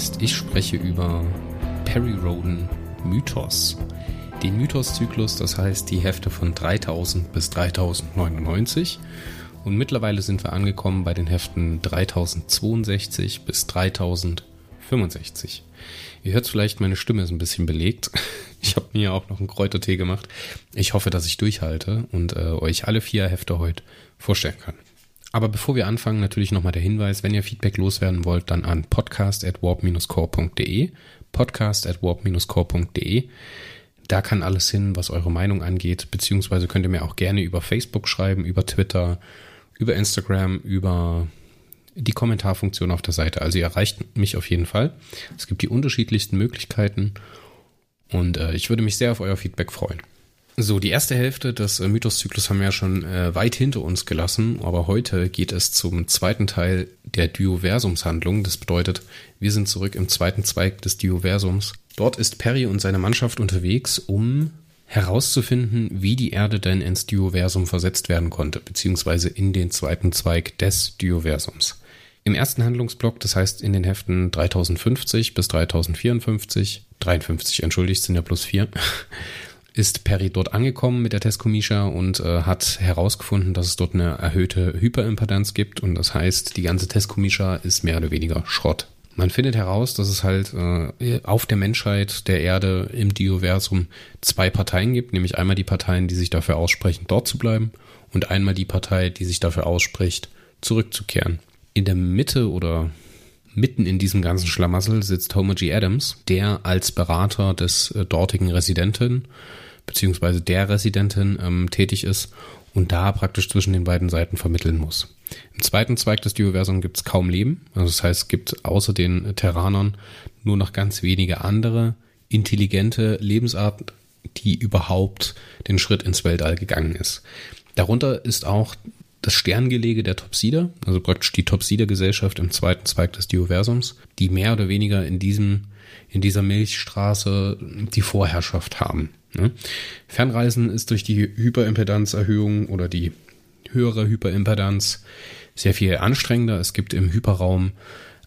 heißt, ich spreche über Perry Roden Mythos. Den Mythos-Zyklus, das heißt die Hefte von 3000 bis 3099. Und mittlerweile sind wir angekommen bei den Heften 3062 bis 3065. Ihr hört vielleicht, meine Stimme ist ein bisschen belegt. Ich habe mir auch noch einen Kräutertee gemacht. Ich hoffe, dass ich durchhalte und äh, euch alle vier Hefte heute vorstellen kann. Aber bevor wir anfangen, natürlich nochmal der Hinweis, wenn ihr Feedback loswerden wollt, dann an podcast at warp-core.de podcast at warp-core.de da kann alles hin, was eure Meinung angeht, beziehungsweise könnt ihr mir auch gerne über Facebook schreiben, über Twitter, über Instagram, über die Kommentarfunktion auf der Seite. Also ihr erreicht mich auf jeden Fall. Es gibt die unterschiedlichsten Möglichkeiten und äh, ich würde mich sehr auf euer Feedback freuen. So, die erste Hälfte des äh, Mythoszyklus haben wir ja schon äh, weit hinter uns gelassen, aber heute geht es zum zweiten Teil der Dioversumshandlung. Das bedeutet, wir sind zurück im zweiten Zweig des Dioversums. Dort ist Perry und seine Mannschaft unterwegs, um herauszufinden, wie die Erde denn ins Dioversum versetzt werden konnte, beziehungsweise in den zweiten Zweig des Dioversums. Im ersten Handlungsblock, das heißt in den Heften 3050 bis 3054, 53 entschuldigt, sind ja plus vier, ist Perry dort angekommen mit der Teskomisha und äh, hat herausgefunden, dass es dort eine erhöhte Hyperimpedanz gibt und das heißt, die ganze Teskomisha ist mehr oder weniger Schrott. Man findet heraus, dass es halt äh, auf der Menschheit, der Erde, im Dioversum zwei Parteien gibt, nämlich einmal die Parteien, die sich dafür aussprechen, dort zu bleiben und einmal die Partei, die sich dafür ausspricht, zurückzukehren. In der Mitte oder mitten in diesem ganzen Schlamassel sitzt Homer G. Adams, der als Berater des äh, dortigen Residenten beziehungsweise der Residentin ähm, tätig ist und da praktisch zwischen den beiden Seiten vermitteln muss. Im zweiten Zweig des Dioversums gibt es kaum Leben. Also das heißt, es gibt außer den Terranern nur noch ganz wenige andere intelligente Lebensarten, die überhaupt den Schritt ins Weltall gegangen ist. Darunter ist auch das Sterngelege der Topsider, also praktisch die Topsider-Gesellschaft im zweiten Zweig des Dioversums, die mehr oder weniger in diesem, in dieser Milchstraße die Vorherrschaft haben. Ne? Fernreisen ist durch die Hyperimpedanzerhöhung oder die höhere Hyperimpedanz, sehr viel anstrengender. Es gibt im Hyperraum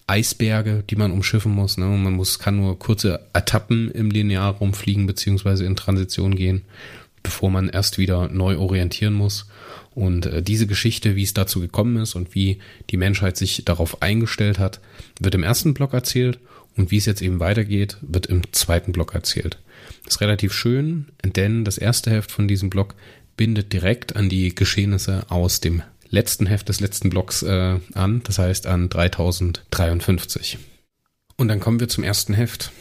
Eisberge, die man umschiffen muss. Ne? man muss, kann nur kurze Etappen im Linearraum fliegen beziehungsweise in Transition gehen, bevor man erst wieder neu orientieren muss. Und äh, diese Geschichte, wie es dazu gekommen ist und wie die Menschheit sich darauf eingestellt hat, wird im ersten Block erzählt und wie es jetzt eben weitergeht, wird im zweiten Block erzählt. Ist relativ schön, denn das erste Heft von diesem Block bindet direkt an die Geschehnisse aus dem letzten Heft des letzten Blocks äh, an, das heißt an 3053. Und dann kommen wir zum ersten Heft,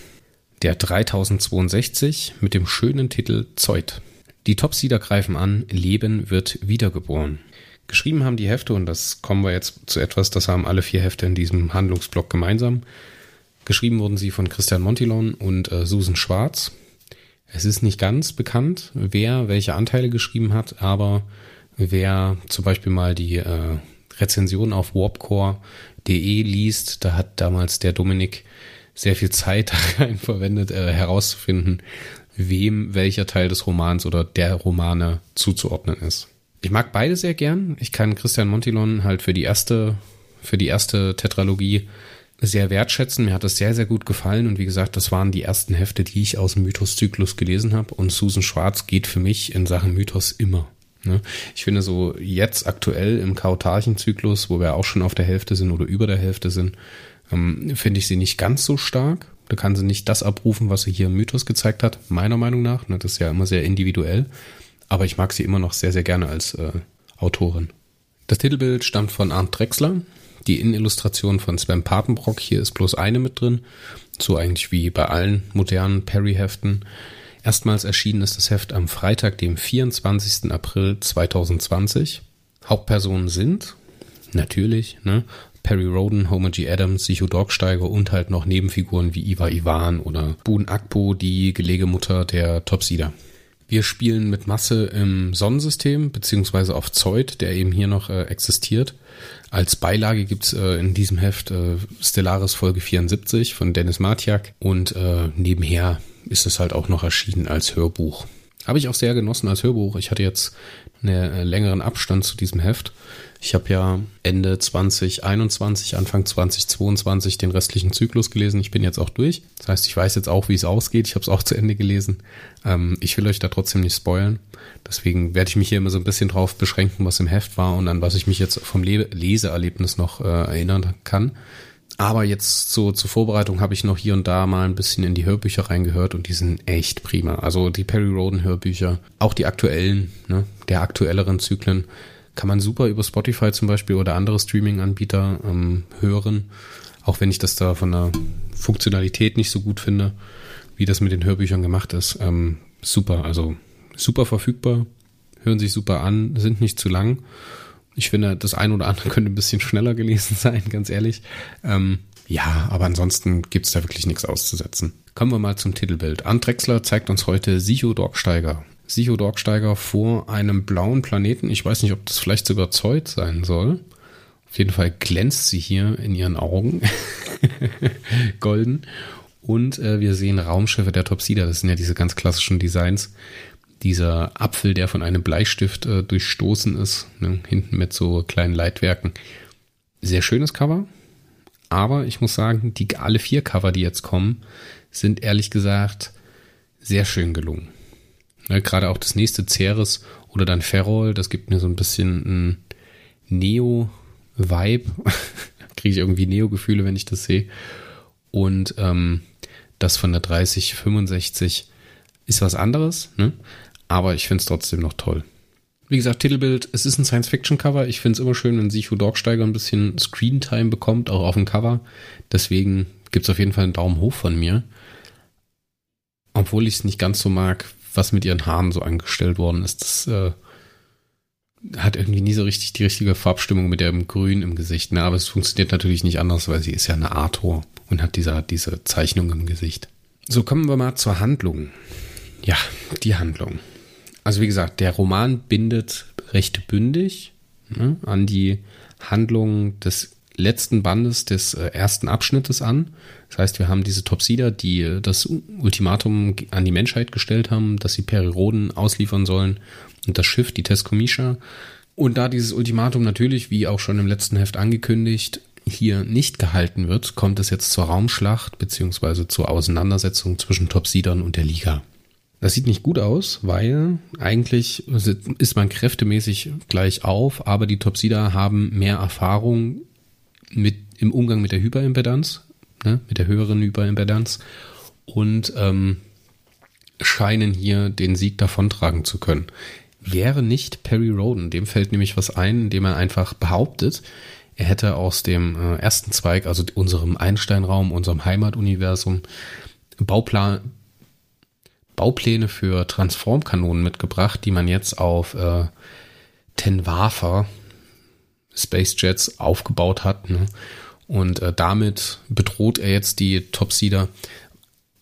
der 3062 mit dem schönen Titel Zeut. Die Topsieder greifen an, Leben wird wiedergeboren. Geschrieben haben die Hefte, und das kommen wir jetzt zu etwas, das haben alle vier Hefte in diesem Handlungsblock gemeinsam. Geschrieben wurden sie von Christian Montilon und äh, Susan Schwarz. Es ist nicht ganz bekannt, wer welche Anteile geschrieben hat, aber wer zum Beispiel mal die äh, Rezension auf warpcore.de liest, da hat damals der Dominik sehr viel Zeit darin verwendet, äh, herauszufinden, wem welcher Teil des Romans oder der Romane zuzuordnen ist. Ich mag beide sehr gern. Ich kann Christian Montilon halt für die erste, für die erste Tetralogie sehr wertschätzen. Mir hat das sehr, sehr gut gefallen. Und wie gesagt, das waren die ersten Hefte, die ich aus dem Mythos-Zyklus gelesen habe. Und Susan Schwarz geht für mich in Sachen Mythos immer. Ne? Ich finde so jetzt aktuell im Kautarchen-Zyklus, wo wir auch schon auf der Hälfte sind oder über der Hälfte sind, ähm, finde ich sie nicht ganz so stark. Da kann sie nicht das abrufen, was sie hier im Mythos gezeigt hat, meiner Meinung nach. Ne? Das ist ja immer sehr individuell. Aber ich mag sie immer noch sehr, sehr gerne als äh, Autorin. Das Titelbild stammt von Arndt Drexler. Die Innenillustration von Sven Papenbrock, hier ist bloß eine mit drin. So eigentlich wie bei allen modernen Perry-Heften. Erstmals erschienen ist das Heft am Freitag, dem 24. April 2020. Hauptpersonen sind natürlich ne, Perry Roden, Homer G. Adams, Sicho Dorksteiger und halt noch Nebenfiguren wie Iva Ivan oder Boon Akpo, die Gelegemutter der Topsider. Wir spielen mit Masse im Sonnensystem, beziehungsweise auf Zeut, der eben hier noch äh, existiert. Als Beilage gibt's äh, in diesem Heft äh, Stellaris Folge 74 von Dennis Martiak und äh, nebenher ist es halt auch noch erschienen als Hörbuch. Habe ich auch sehr genossen als Hörbuch. Ich hatte jetzt einen äh, längeren Abstand zu diesem Heft. Ich habe ja Ende 2021, Anfang 2022 den restlichen Zyklus gelesen. Ich bin jetzt auch durch. Das heißt, ich weiß jetzt auch, wie es ausgeht. Ich habe es auch zu Ende gelesen. Ähm, ich will euch da trotzdem nicht spoilen. Deswegen werde ich mich hier immer so ein bisschen drauf beschränken, was im Heft war und an was ich mich jetzt vom Le Leseerlebnis noch äh, erinnern kann. Aber jetzt so zur Vorbereitung habe ich noch hier und da mal ein bisschen in die Hörbücher reingehört und die sind echt prima. Also die Perry Roden Hörbücher, auch die aktuellen, ne, der aktuelleren Zyklen, kann man super über Spotify zum Beispiel oder andere Streaming-Anbieter ähm, hören. Auch wenn ich das da von der Funktionalität nicht so gut finde, wie das mit den Hörbüchern gemacht ist. Ähm, super, also super verfügbar, hören sich super an, sind nicht zu lang ich finde, das ein oder andere könnte ein bisschen schneller gelesen sein, ganz ehrlich. Ähm, ja, aber ansonsten gibt's da wirklich nichts auszusetzen. Kommen wir mal zum Titelbild. Arndt Drexler zeigt uns heute Sicho Dorksteiger. Sicho Dorksteiger vor einem blauen Planeten. Ich weiß nicht, ob das vielleicht sogar Zeut sein soll. Auf jeden Fall glänzt sie hier in ihren Augen. Golden. Und äh, wir sehen Raumschiffe der Topsida. Das sind ja diese ganz klassischen Designs, dieser Apfel, der von einem Bleistift äh, durchstoßen ist, ne, hinten mit so kleinen Leitwerken. Sehr schönes Cover, aber ich muss sagen, die alle vier Cover, die jetzt kommen, sind ehrlich gesagt sehr schön gelungen. Ne, Gerade auch das nächste Ceres oder dann Ferrol, das gibt mir so ein bisschen ein Neo-Vibe. Kriege ich irgendwie Neo-Gefühle, wenn ich das sehe. Und ähm, das von der 3065 ist was anderes, ne? aber ich finde es trotzdem noch toll. Wie gesagt, Titelbild, es ist ein Science-Fiction-Cover. Ich finde es immer schön, wenn Sichu Dorksteiger ein bisschen Screentime bekommt, auch auf dem Cover. Deswegen gibt es auf jeden Fall einen Daumen hoch von mir. Obwohl ich es nicht ganz so mag, was mit ihren Haaren so angestellt worden ist. Das äh, hat irgendwie nie so richtig die richtige Farbstimmung mit dem Grün im Gesicht. Ne? Aber es funktioniert natürlich nicht anders, weil sie ist ja eine Arthur und hat diese, diese Zeichnung im Gesicht. So kommen wir mal zur Handlung. Ja, die Handlung. Also wie gesagt, der Roman bindet recht bündig ne, an die Handlung des letzten Bandes des äh, ersten Abschnittes an. Das heißt, wir haben diese Topsider, die äh, das Ultimatum an die Menschheit gestellt haben, dass sie Periroden ausliefern sollen und das Schiff, die Tescomisha. Und da dieses Ultimatum natürlich, wie auch schon im letzten Heft angekündigt, hier nicht gehalten wird, kommt es jetzt zur Raumschlacht beziehungsweise zur Auseinandersetzung zwischen Topsidern und der Liga. Das sieht nicht gut aus, weil eigentlich ist man kräftemäßig gleich auf, aber die Topsider haben mehr Erfahrung mit, im Umgang mit der Hyperimpedanz, ne, mit der höheren Hyperimpedanz und ähm, scheinen hier den Sieg davontragen zu können. Wäre nicht Perry Roden, dem fällt nämlich was ein, indem er einfach behauptet, er hätte aus dem äh, ersten Zweig, also unserem Einsteinraum, unserem Heimatuniversum, Bauplan, Baupläne für Transformkanonen mitgebracht, die man jetzt auf äh, Tenwafer Space Jets aufgebaut hat. Ne? Und äh, damit bedroht er jetzt die Topsider.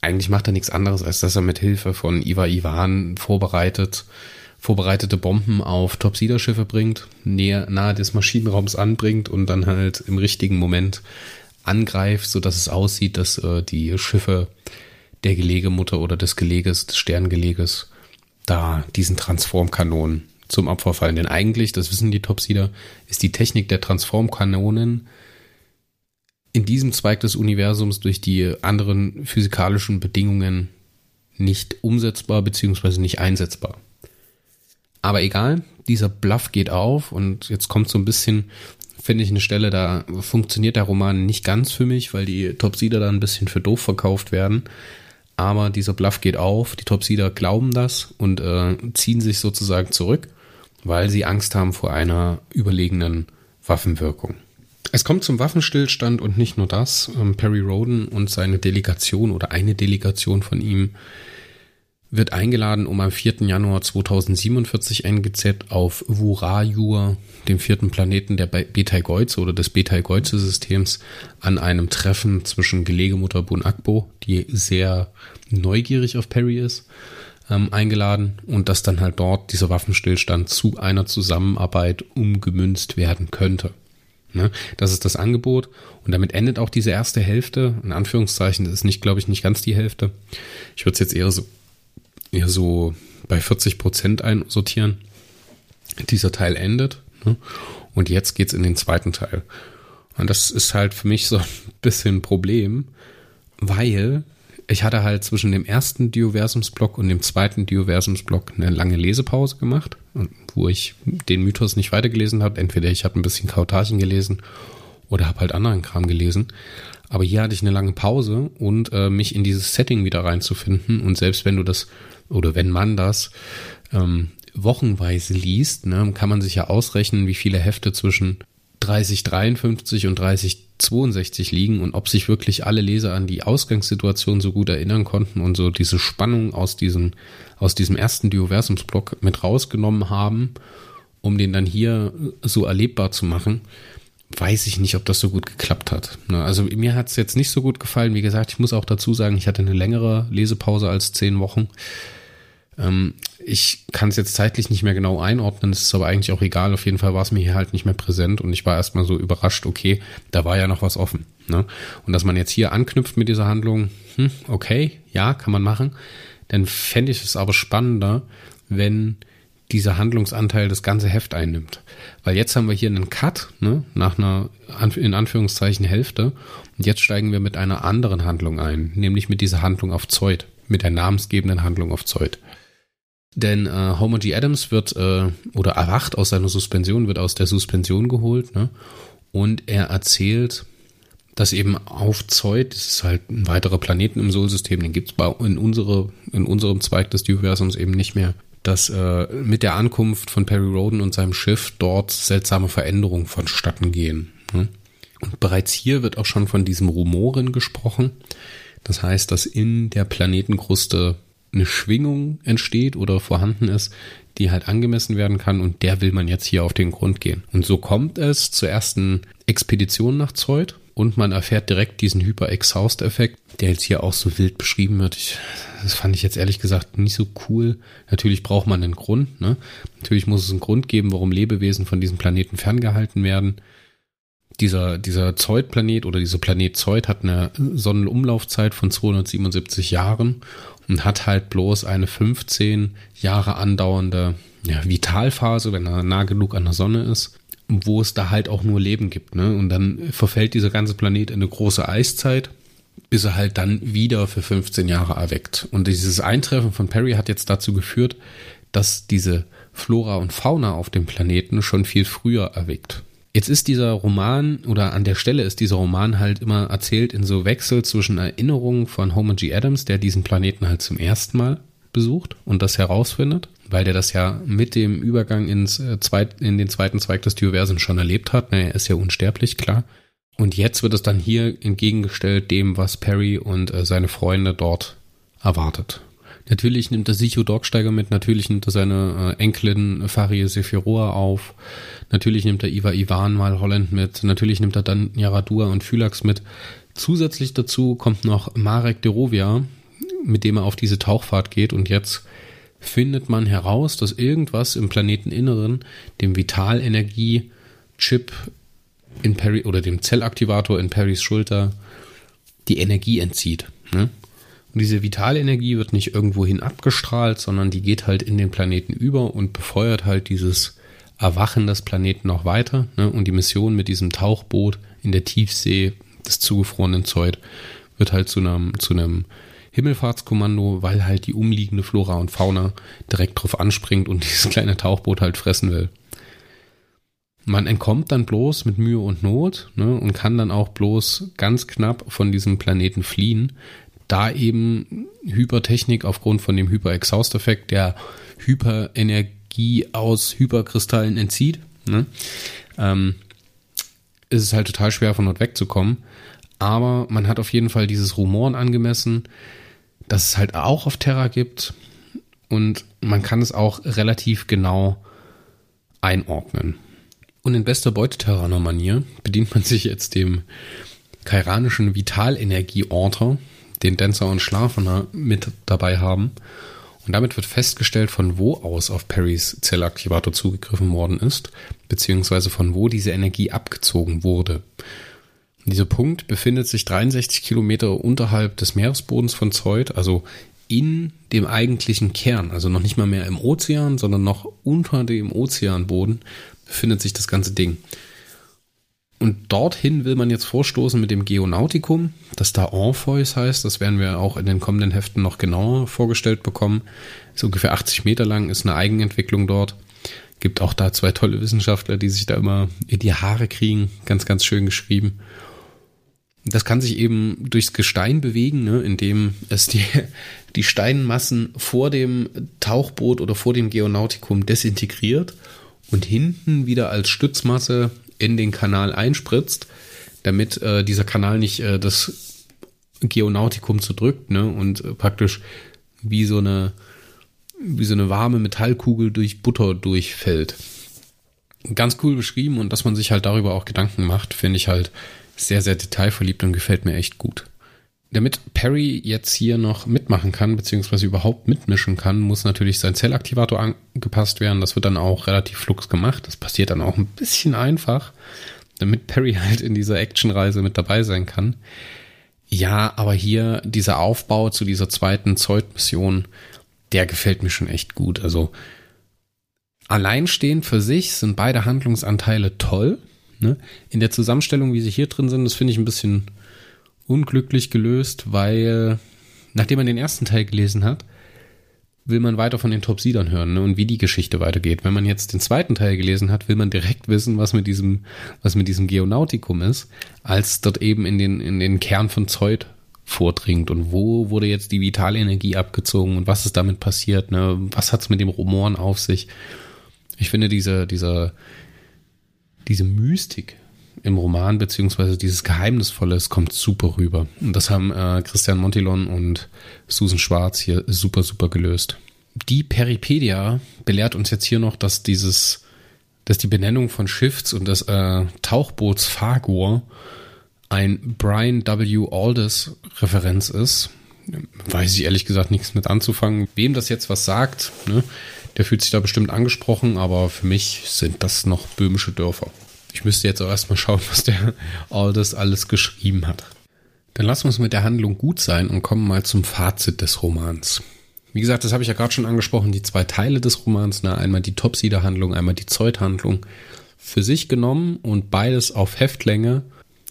Eigentlich macht er nichts anderes, als dass er mit Hilfe von Iva Ivan vorbereitet, vorbereitete Bomben auf Topsider-Schiffe bringt, näher, nahe des Maschinenraums anbringt und dann halt im richtigen Moment angreift, so dass es aussieht, dass äh, die Schiffe der Gelegemutter oder des Geleges, des Sterngeleges, da diesen Transformkanonen zum Opfer fallen. Denn eigentlich, das wissen die Topsider, ist die Technik der Transformkanonen in diesem Zweig des Universums durch die anderen physikalischen Bedingungen nicht umsetzbar beziehungsweise nicht einsetzbar. Aber egal, dieser Bluff geht auf und jetzt kommt so ein bisschen, finde ich, eine Stelle, da funktioniert der Roman nicht ganz für mich, weil die Topsider da ein bisschen für doof verkauft werden aber dieser Bluff geht auf, die Topsider glauben das und äh, ziehen sich sozusagen zurück, weil sie Angst haben vor einer überlegenen Waffenwirkung. Es kommt zum Waffenstillstand und nicht nur das. Ähm, Perry Roden und seine Delegation oder eine Delegation von ihm wird eingeladen, um am 4. Januar 2047 NGZ auf Wurajur, dem vierten Planeten der Betelgeuse oder des Betelgeuse-Systems, an einem Treffen zwischen Gelegemutter Bun Akbo, die sehr neugierig auf Perry ist, ähm, eingeladen und dass dann halt dort dieser Waffenstillstand zu einer Zusammenarbeit umgemünzt werden könnte. Ne? Das ist das Angebot und damit endet auch diese erste Hälfte, in Anführungszeichen, das ist nicht, glaube ich, nicht ganz die Hälfte. Ich würde es jetzt eher so eher so bei 40 Prozent einsortieren. Dieser Teil endet. Ne? Und jetzt geht's in den zweiten Teil. Und das ist halt für mich so ein bisschen ein Problem, weil ich hatte halt zwischen dem ersten Dioversumsblock und dem zweiten Dioversumsblock eine lange Lesepause gemacht, wo ich den Mythos nicht weitergelesen habe. Entweder ich habe ein bisschen Kautarchen gelesen oder habe halt anderen Kram gelesen. Aber hier hatte ich eine lange Pause und äh, mich in dieses Setting wieder reinzufinden. Und selbst wenn du das oder wenn man das ähm, wochenweise liest, ne, kann man sich ja ausrechnen, wie viele Hefte zwischen 3053 und 3062 liegen und ob sich wirklich alle Leser an die Ausgangssituation so gut erinnern konnten und so diese Spannung aus diesem, aus diesem ersten Dioversumsblock mit rausgenommen haben, um den dann hier so erlebbar zu machen, weiß ich nicht, ob das so gut geklappt hat. Ne, also mir hat es jetzt nicht so gut gefallen. Wie gesagt, ich muss auch dazu sagen, ich hatte eine längere Lesepause als zehn Wochen. Ähm, ich kann es jetzt zeitlich nicht mehr genau einordnen, es ist aber eigentlich auch egal. Auf jeden Fall war es mir hier halt nicht mehr präsent und ich war erstmal so überrascht, okay, da war ja noch was offen. Ne? Und dass man jetzt hier anknüpft mit dieser Handlung, hm, okay, ja, kann man machen. Dann fände ich es aber spannender, wenn dieser Handlungsanteil das ganze Heft einnimmt. Weil jetzt haben wir hier einen Cut, ne, nach einer, in Anführungszeichen, Hälfte. Und jetzt steigen wir mit einer anderen Handlung ein, nämlich mit dieser Handlung auf Zeut, mit der namensgebenden Handlung auf Zeut. Denn äh, Homer G. Adams wird äh, oder erwacht aus seiner Suspension, wird aus der Suspension geholt, ne? Und er erzählt, dass eben auf Zeut, das ist halt ein weiterer Planeten im Solsystem, den gibt's bei in unsere, in unserem Zweig des Universums eben nicht mehr, dass äh, mit der Ankunft von Perry Roden und seinem Schiff dort seltsame Veränderungen vonstatten gehen. Ne? Und bereits hier wird auch schon von diesem Rumoren gesprochen. Das heißt, dass in der Planetenkruste eine Schwingung entsteht oder vorhanden ist, die halt angemessen werden kann und der will man jetzt hier auf den Grund gehen. Und so kommt es zur ersten Expedition nach Zeut und man erfährt direkt diesen Hyper-Exhaust-Effekt, der jetzt hier auch so wild beschrieben wird. Ich, das fand ich jetzt ehrlich gesagt nicht so cool. Natürlich braucht man einen Grund. Ne? Natürlich muss es einen Grund geben, warum Lebewesen von diesem Planeten ferngehalten werden. Dieser, dieser Zeut-Planet oder dieser Planet Zeut hat eine Sonnenumlaufzeit von 277 Jahren und hat halt bloß eine 15 Jahre andauernde ja, Vitalphase, wenn er nah genug an der Sonne ist, wo es da halt auch nur Leben gibt. Ne? Und dann verfällt dieser ganze Planet in eine große Eiszeit, bis er halt dann wieder für 15 Jahre erweckt. Und dieses Eintreffen von Perry hat jetzt dazu geführt, dass diese Flora und Fauna auf dem Planeten schon viel früher erweckt. Jetzt ist dieser Roman oder an der Stelle ist dieser Roman halt immer erzählt in so Wechsel zwischen Erinnerungen von Homer G. Adams, der diesen Planeten halt zum ersten Mal besucht und das herausfindet, weil der das ja mit dem Übergang ins äh, zweit, in den zweiten Zweig des Dioversums schon erlebt hat. Er ist ja unsterblich, klar. Und jetzt wird es dann hier entgegengestellt dem, was Perry und äh, seine Freunde dort erwartet. Natürlich nimmt er Sicho Dorksteiger mit, natürlich nimmt er seine äh, Enkelin Farie Sephiroa auf, natürlich nimmt er Iva Ivan mal Holland mit, natürlich nimmt er dann Yaradua und Phylax mit. Zusätzlich dazu kommt noch Marek Derovia, mit dem er auf diese Tauchfahrt geht und jetzt findet man heraus, dass irgendwas im Planeteninneren dem Vitalenergie-Chip in Perry oder dem Zellaktivator in Perrys Schulter die Energie entzieht. Ne? Und diese Vitalenergie wird nicht irgendwohin abgestrahlt, sondern die geht halt in den Planeten über und befeuert halt dieses Erwachen des Planeten noch weiter. Ne? Und die Mission mit diesem Tauchboot in der Tiefsee des zugefrorenen Zeut wird halt zu einem, zu einem Himmelfahrtskommando, weil halt die umliegende Flora und Fauna direkt drauf anspringt und dieses kleine Tauchboot halt fressen will. Man entkommt dann bloß mit Mühe und Not ne, und kann dann auch bloß ganz knapp von diesem Planeten fliehen, da eben Hypertechnik aufgrund von dem Hyper-Exhaust-Effekt der Hyperenergie aus Hyperkristallen entzieht, ne, ähm, ist es halt total schwer von dort wegzukommen. Aber man hat auf jeden Fall dieses Rumoren angemessen, dass es halt auch auf Terra gibt und man kann es auch relativ genau einordnen. Und in bester Beuteterraner-Manier bedient man sich jetzt dem kairanischen Vitalenergie-Orter, den Dancer und Schlafener mit dabei haben. Und damit wird festgestellt, von wo aus auf Perrys Zellaktivator zugegriffen worden ist, beziehungsweise von wo diese Energie abgezogen wurde. Dieser Punkt befindet sich 63 Kilometer unterhalb des Meeresbodens von Zeut, also in dem eigentlichen Kern, also noch nicht mal mehr im Ozean, sondern noch unter dem Ozeanboden, befindet sich das ganze Ding. Und dorthin will man jetzt vorstoßen mit dem Geonautikum, das da Orpheus heißt. Das werden wir auch in den kommenden Heften noch genauer vorgestellt bekommen. Ist ungefähr 80 Meter lang, ist eine Eigenentwicklung dort. Gibt auch da zwei tolle Wissenschaftler, die sich da immer in die Haare kriegen. Ganz, ganz schön geschrieben. Das kann sich eben durchs Gestein bewegen, ne, indem es die, die Steinmassen vor dem Tauchboot oder vor dem Geonautikum desintegriert und hinten wieder als Stützmasse in den Kanal einspritzt, damit äh, dieser Kanal nicht äh, das Geonautikum zerdrückt, ne? Und äh, praktisch wie so eine wie so eine warme Metallkugel durch Butter durchfällt. Ganz cool beschrieben und dass man sich halt darüber auch Gedanken macht, finde ich halt sehr, sehr detailverliebt und gefällt mir echt gut. Damit Perry jetzt hier noch mitmachen kann, beziehungsweise überhaupt mitmischen kann, muss natürlich sein Zellaktivator angepasst werden. Das wird dann auch relativ flux gemacht. Das passiert dann auch ein bisschen einfach, damit Perry halt in dieser Actionreise mit dabei sein kann. Ja, aber hier dieser Aufbau zu dieser zweiten Zeut-Mission, der gefällt mir schon echt gut. Also alleinstehend für sich sind beide Handlungsanteile toll. Ne? In der Zusammenstellung, wie sie hier drin sind, das finde ich ein bisschen unglücklich gelöst, weil nachdem man den ersten Teil gelesen hat, will man weiter von den Top-Siedern hören ne, und wie die Geschichte weitergeht. Wenn man jetzt den zweiten Teil gelesen hat, will man direkt wissen, was mit diesem, was mit diesem Geonautikum ist, als dort eben in den, in den Kern von Zeut vordringt und wo wurde jetzt die vitale Energie abgezogen und was ist damit passiert, ne? was hat's mit dem Rumoren auf sich. Ich finde diese, diese, diese Mystik im Roman, beziehungsweise dieses Geheimnisvolle, es kommt super rüber. Und das haben äh, Christian Montilon und Susan Schwarz hier super, super gelöst. Die Peripedia belehrt uns jetzt hier noch, dass dieses, dass die Benennung von Shifts und des äh, Tauchboots Fagor ein Brian W. Aldous Referenz ist. Weiß ich ehrlich gesagt nichts mit anzufangen. Wem das jetzt was sagt, ne, der fühlt sich da bestimmt angesprochen, aber für mich sind das noch böhmische Dörfer. Ich müsste jetzt auch erstmal schauen, was der Aldous alles geschrieben hat. Dann lassen wir uns mit der Handlung gut sein und kommen mal zum Fazit des Romans. Wie gesagt, das habe ich ja gerade schon angesprochen, die zwei Teile des Romans, ne? einmal die Topsider-Handlung, einmal die Zeut-Handlung, für sich genommen und beides auf Heftlänge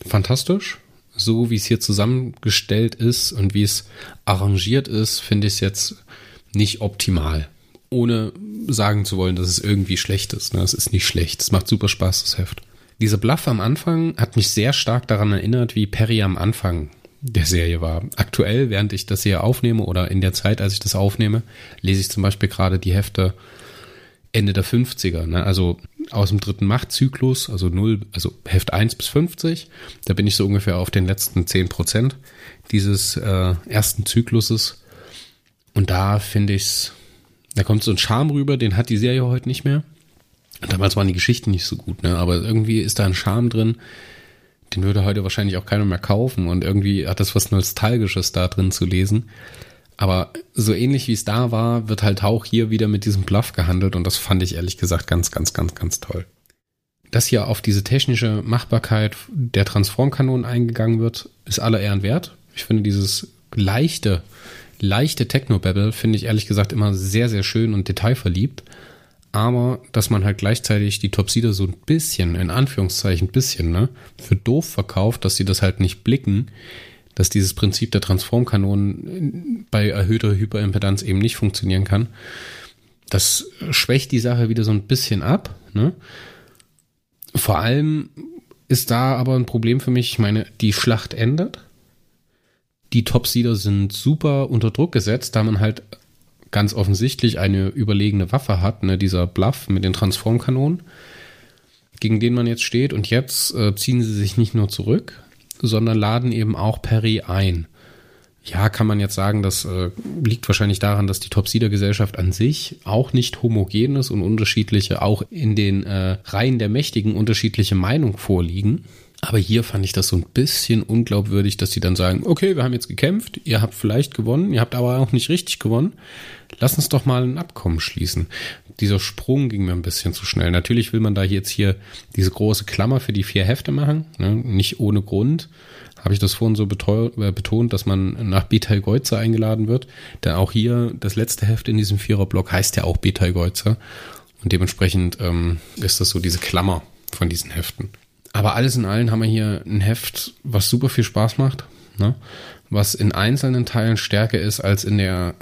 fantastisch. So wie es hier zusammengestellt ist und wie es arrangiert ist, finde ich es jetzt nicht optimal. Ohne sagen zu wollen, dass es irgendwie schlecht ist. Ne? Es ist nicht schlecht. Es macht super Spaß, das Heft. Dieser Bluff am Anfang hat mich sehr stark daran erinnert, wie Perry am Anfang der Serie war. Aktuell, während ich das hier aufnehme oder in der Zeit, als ich das aufnehme, lese ich zum Beispiel gerade die Hefte Ende der 50er, ne? also aus dem dritten Machtzyklus, also 0, also Heft 1 bis 50. Da bin ich so ungefähr auf den letzten 10 Prozent dieses äh, ersten Zykluses. Und da finde ich's, da kommt so ein Charme rüber, den hat die Serie heute nicht mehr. Damals waren die Geschichten nicht so gut, ne? Aber irgendwie ist da ein Charme drin, den würde heute wahrscheinlich auch keiner mehr kaufen und irgendwie hat das was Nostalgisches da drin zu lesen. Aber so ähnlich wie es da war, wird halt auch hier wieder mit diesem Bluff gehandelt und das fand ich ehrlich gesagt ganz, ganz, ganz, ganz toll. Dass hier auf diese technische Machbarkeit der Transformkanonen eingegangen wird, ist aller Ehren wert. Ich finde dieses leichte, leichte Techno-Babble finde ich ehrlich gesagt immer sehr, sehr schön und detailverliebt aber dass man halt gleichzeitig die Topsider so ein bisschen, in Anführungszeichen bisschen, ne, für doof verkauft, dass sie das halt nicht blicken, dass dieses Prinzip der Transformkanonen bei erhöhter Hyperimpedanz eben nicht funktionieren kann. Das schwächt die Sache wieder so ein bisschen ab, ne? Vor allem ist da aber ein Problem für mich, ich meine, die Schlacht endet. Die Topsider sind super unter Druck gesetzt, da man halt ganz offensichtlich eine überlegene Waffe hat, ne, dieser Bluff mit den Transformkanonen, gegen den man jetzt steht. Und jetzt äh, ziehen sie sich nicht nur zurück, sondern laden eben auch Perry ein. Ja, kann man jetzt sagen, das äh, liegt wahrscheinlich daran, dass die Top-Sieder-Gesellschaft an sich auch nicht homogen ist und unterschiedliche, auch in den äh, Reihen der Mächtigen unterschiedliche Meinungen vorliegen. Aber hier fand ich das so ein bisschen unglaubwürdig, dass die dann sagen, okay, wir haben jetzt gekämpft, ihr habt vielleicht gewonnen, ihr habt aber auch nicht richtig gewonnen. Lass uns doch mal ein Abkommen schließen. Dieser Sprung ging mir ein bisschen zu schnell. Natürlich will man da jetzt hier diese große Klammer für die vier Hefte machen, ne? nicht ohne Grund. Habe ich das vorhin so äh, betont, dass man nach Betal Geuzer eingeladen wird. Denn auch hier, das letzte Heft in diesem Viererblock heißt ja auch Betal Geuzer. Und dementsprechend ähm, ist das so diese Klammer von diesen Heften. Aber alles in allem haben wir hier ein Heft, was super viel Spaß macht, ne? was in einzelnen Teilen stärker ist als in der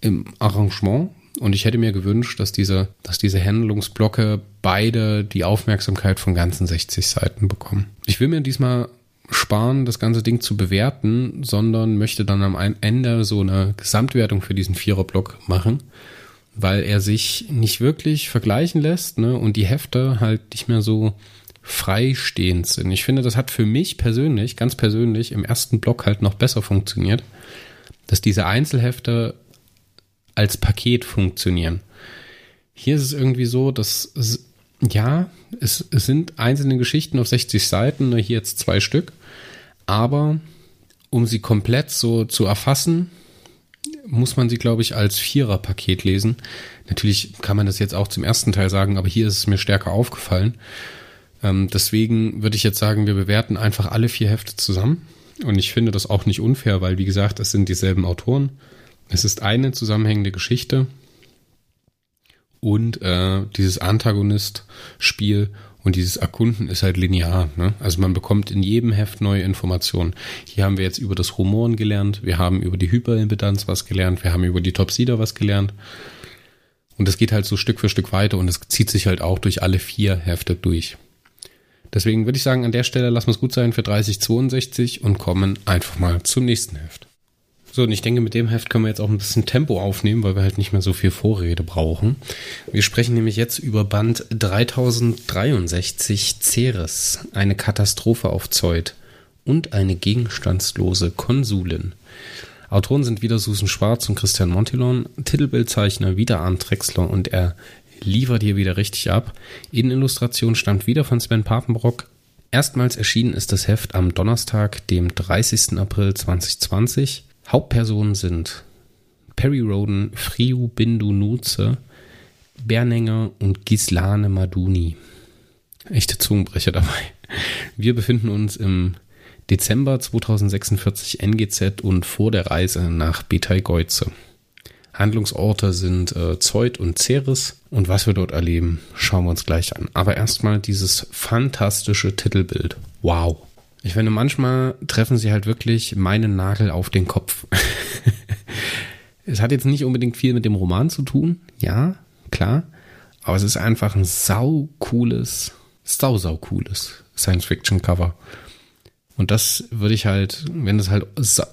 im Arrangement. Und ich hätte mir gewünscht, dass diese, dass diese Handlungsblocke beide die Aufmerksamkeit von ganzen 60 Seiten bekommen. Ich will mir diesmal sparen, das ganze Ding zu bewerten, sondern möchte dann am Ende so eine Gesamtwertung für diesen Viererblock machen, weil er sich nicht wirklich vergleichen lässt ne, und die Hefte halt nicht mehr so freistehend sind. Ich finde, das hat für mich persönlich, ganz persönlich, im ersten Block halt noch besser funktioniert, dass diese Einzelhefte als Paket funktionieren. Hier ist es irgendwie so, dass ja, es, es sind einzelne Geschichten auf 60 Seiten, ne, hier jetzt zwei Stück, aber um sie komplett so zu erfassen, muss man sie, glaube ich, als Vierer-Paket lesen. Natürlich kann man das jetzt auch zum ersten Teil sagen, aber hier ist es mir stärker aufgefallen. Ähm, deswegen würde ich jetzt sagen, wir bewerten einfach alle vier Hefte zusammen. Und ich finde das auch nicht unfair, weil, wie gesagt, es sind dieselben Autoren. Es ist eine zusammenhängende Geschichte. Und äh, dieses Antagonist-Spiel und dieses Erkunden ist halt linear. Ne? Also man bekommt in jedem Heft neue Informationen. Hier haben wir jetzt über das Rumoren gelernt, wir haben über die Hyperimpedanz was gelernt, wir haben über die Topsider was gelernt. Und es geht halt so Stück für Stück weiter und es zieht sich halt auch durch alle vier Hefte durch. Deswegen würde ich sagen, an der Stelle lassen wir es gut sein für 3062 und kommen einfach mal zum nächsten Heft. So, und ich denke, mit dem Heft können wir jetzt auch ein bisschen Tempo aufnehmen, weil wir halt nicht mehr so viel Vorrede brauchen. Wir sprechen nämlich jetzt über Band 3063 Ceres, eine Katastrophe auf Zeut und eine gegenstandslose Konsulin. Autoren sind wieder Susan Schwarz und Christian Montilon, Titelbildzeichner wieder Arndt Drexler und er liefert hier wieder richtig ab. Innenillustration stammt wieder von Sven Papenbrock. Erstmals erschienen ist das Heft am Donnerstag, dem 30. April 2020. Hauptpersonen sind Perry Roden, Friu Bindu Nuze, Berninger und Gislane Maduni. Echte Zungenbrecher dabei. Wir befinden uns im Dezember 2046 NGZ und vor der Reise nach Betai-Geuze. Handlungsorte sind äh, Zeut und Ceres und was wir dort erleben, schauen wir uns gleich an. Aber erstmal dieses fantastische Titelbild. Wow. Ich finde, manchmal treffen sie halt wirklich meinen Nagel auf den Kopf. es hat jetzt nicht unbedingt viel mit dem Roman zu tun, ja, klar, aber es ist einfach ein sau cooles, sau sau cooles Science-Fiction-Cover. Und das würde ich halt, wenn das halt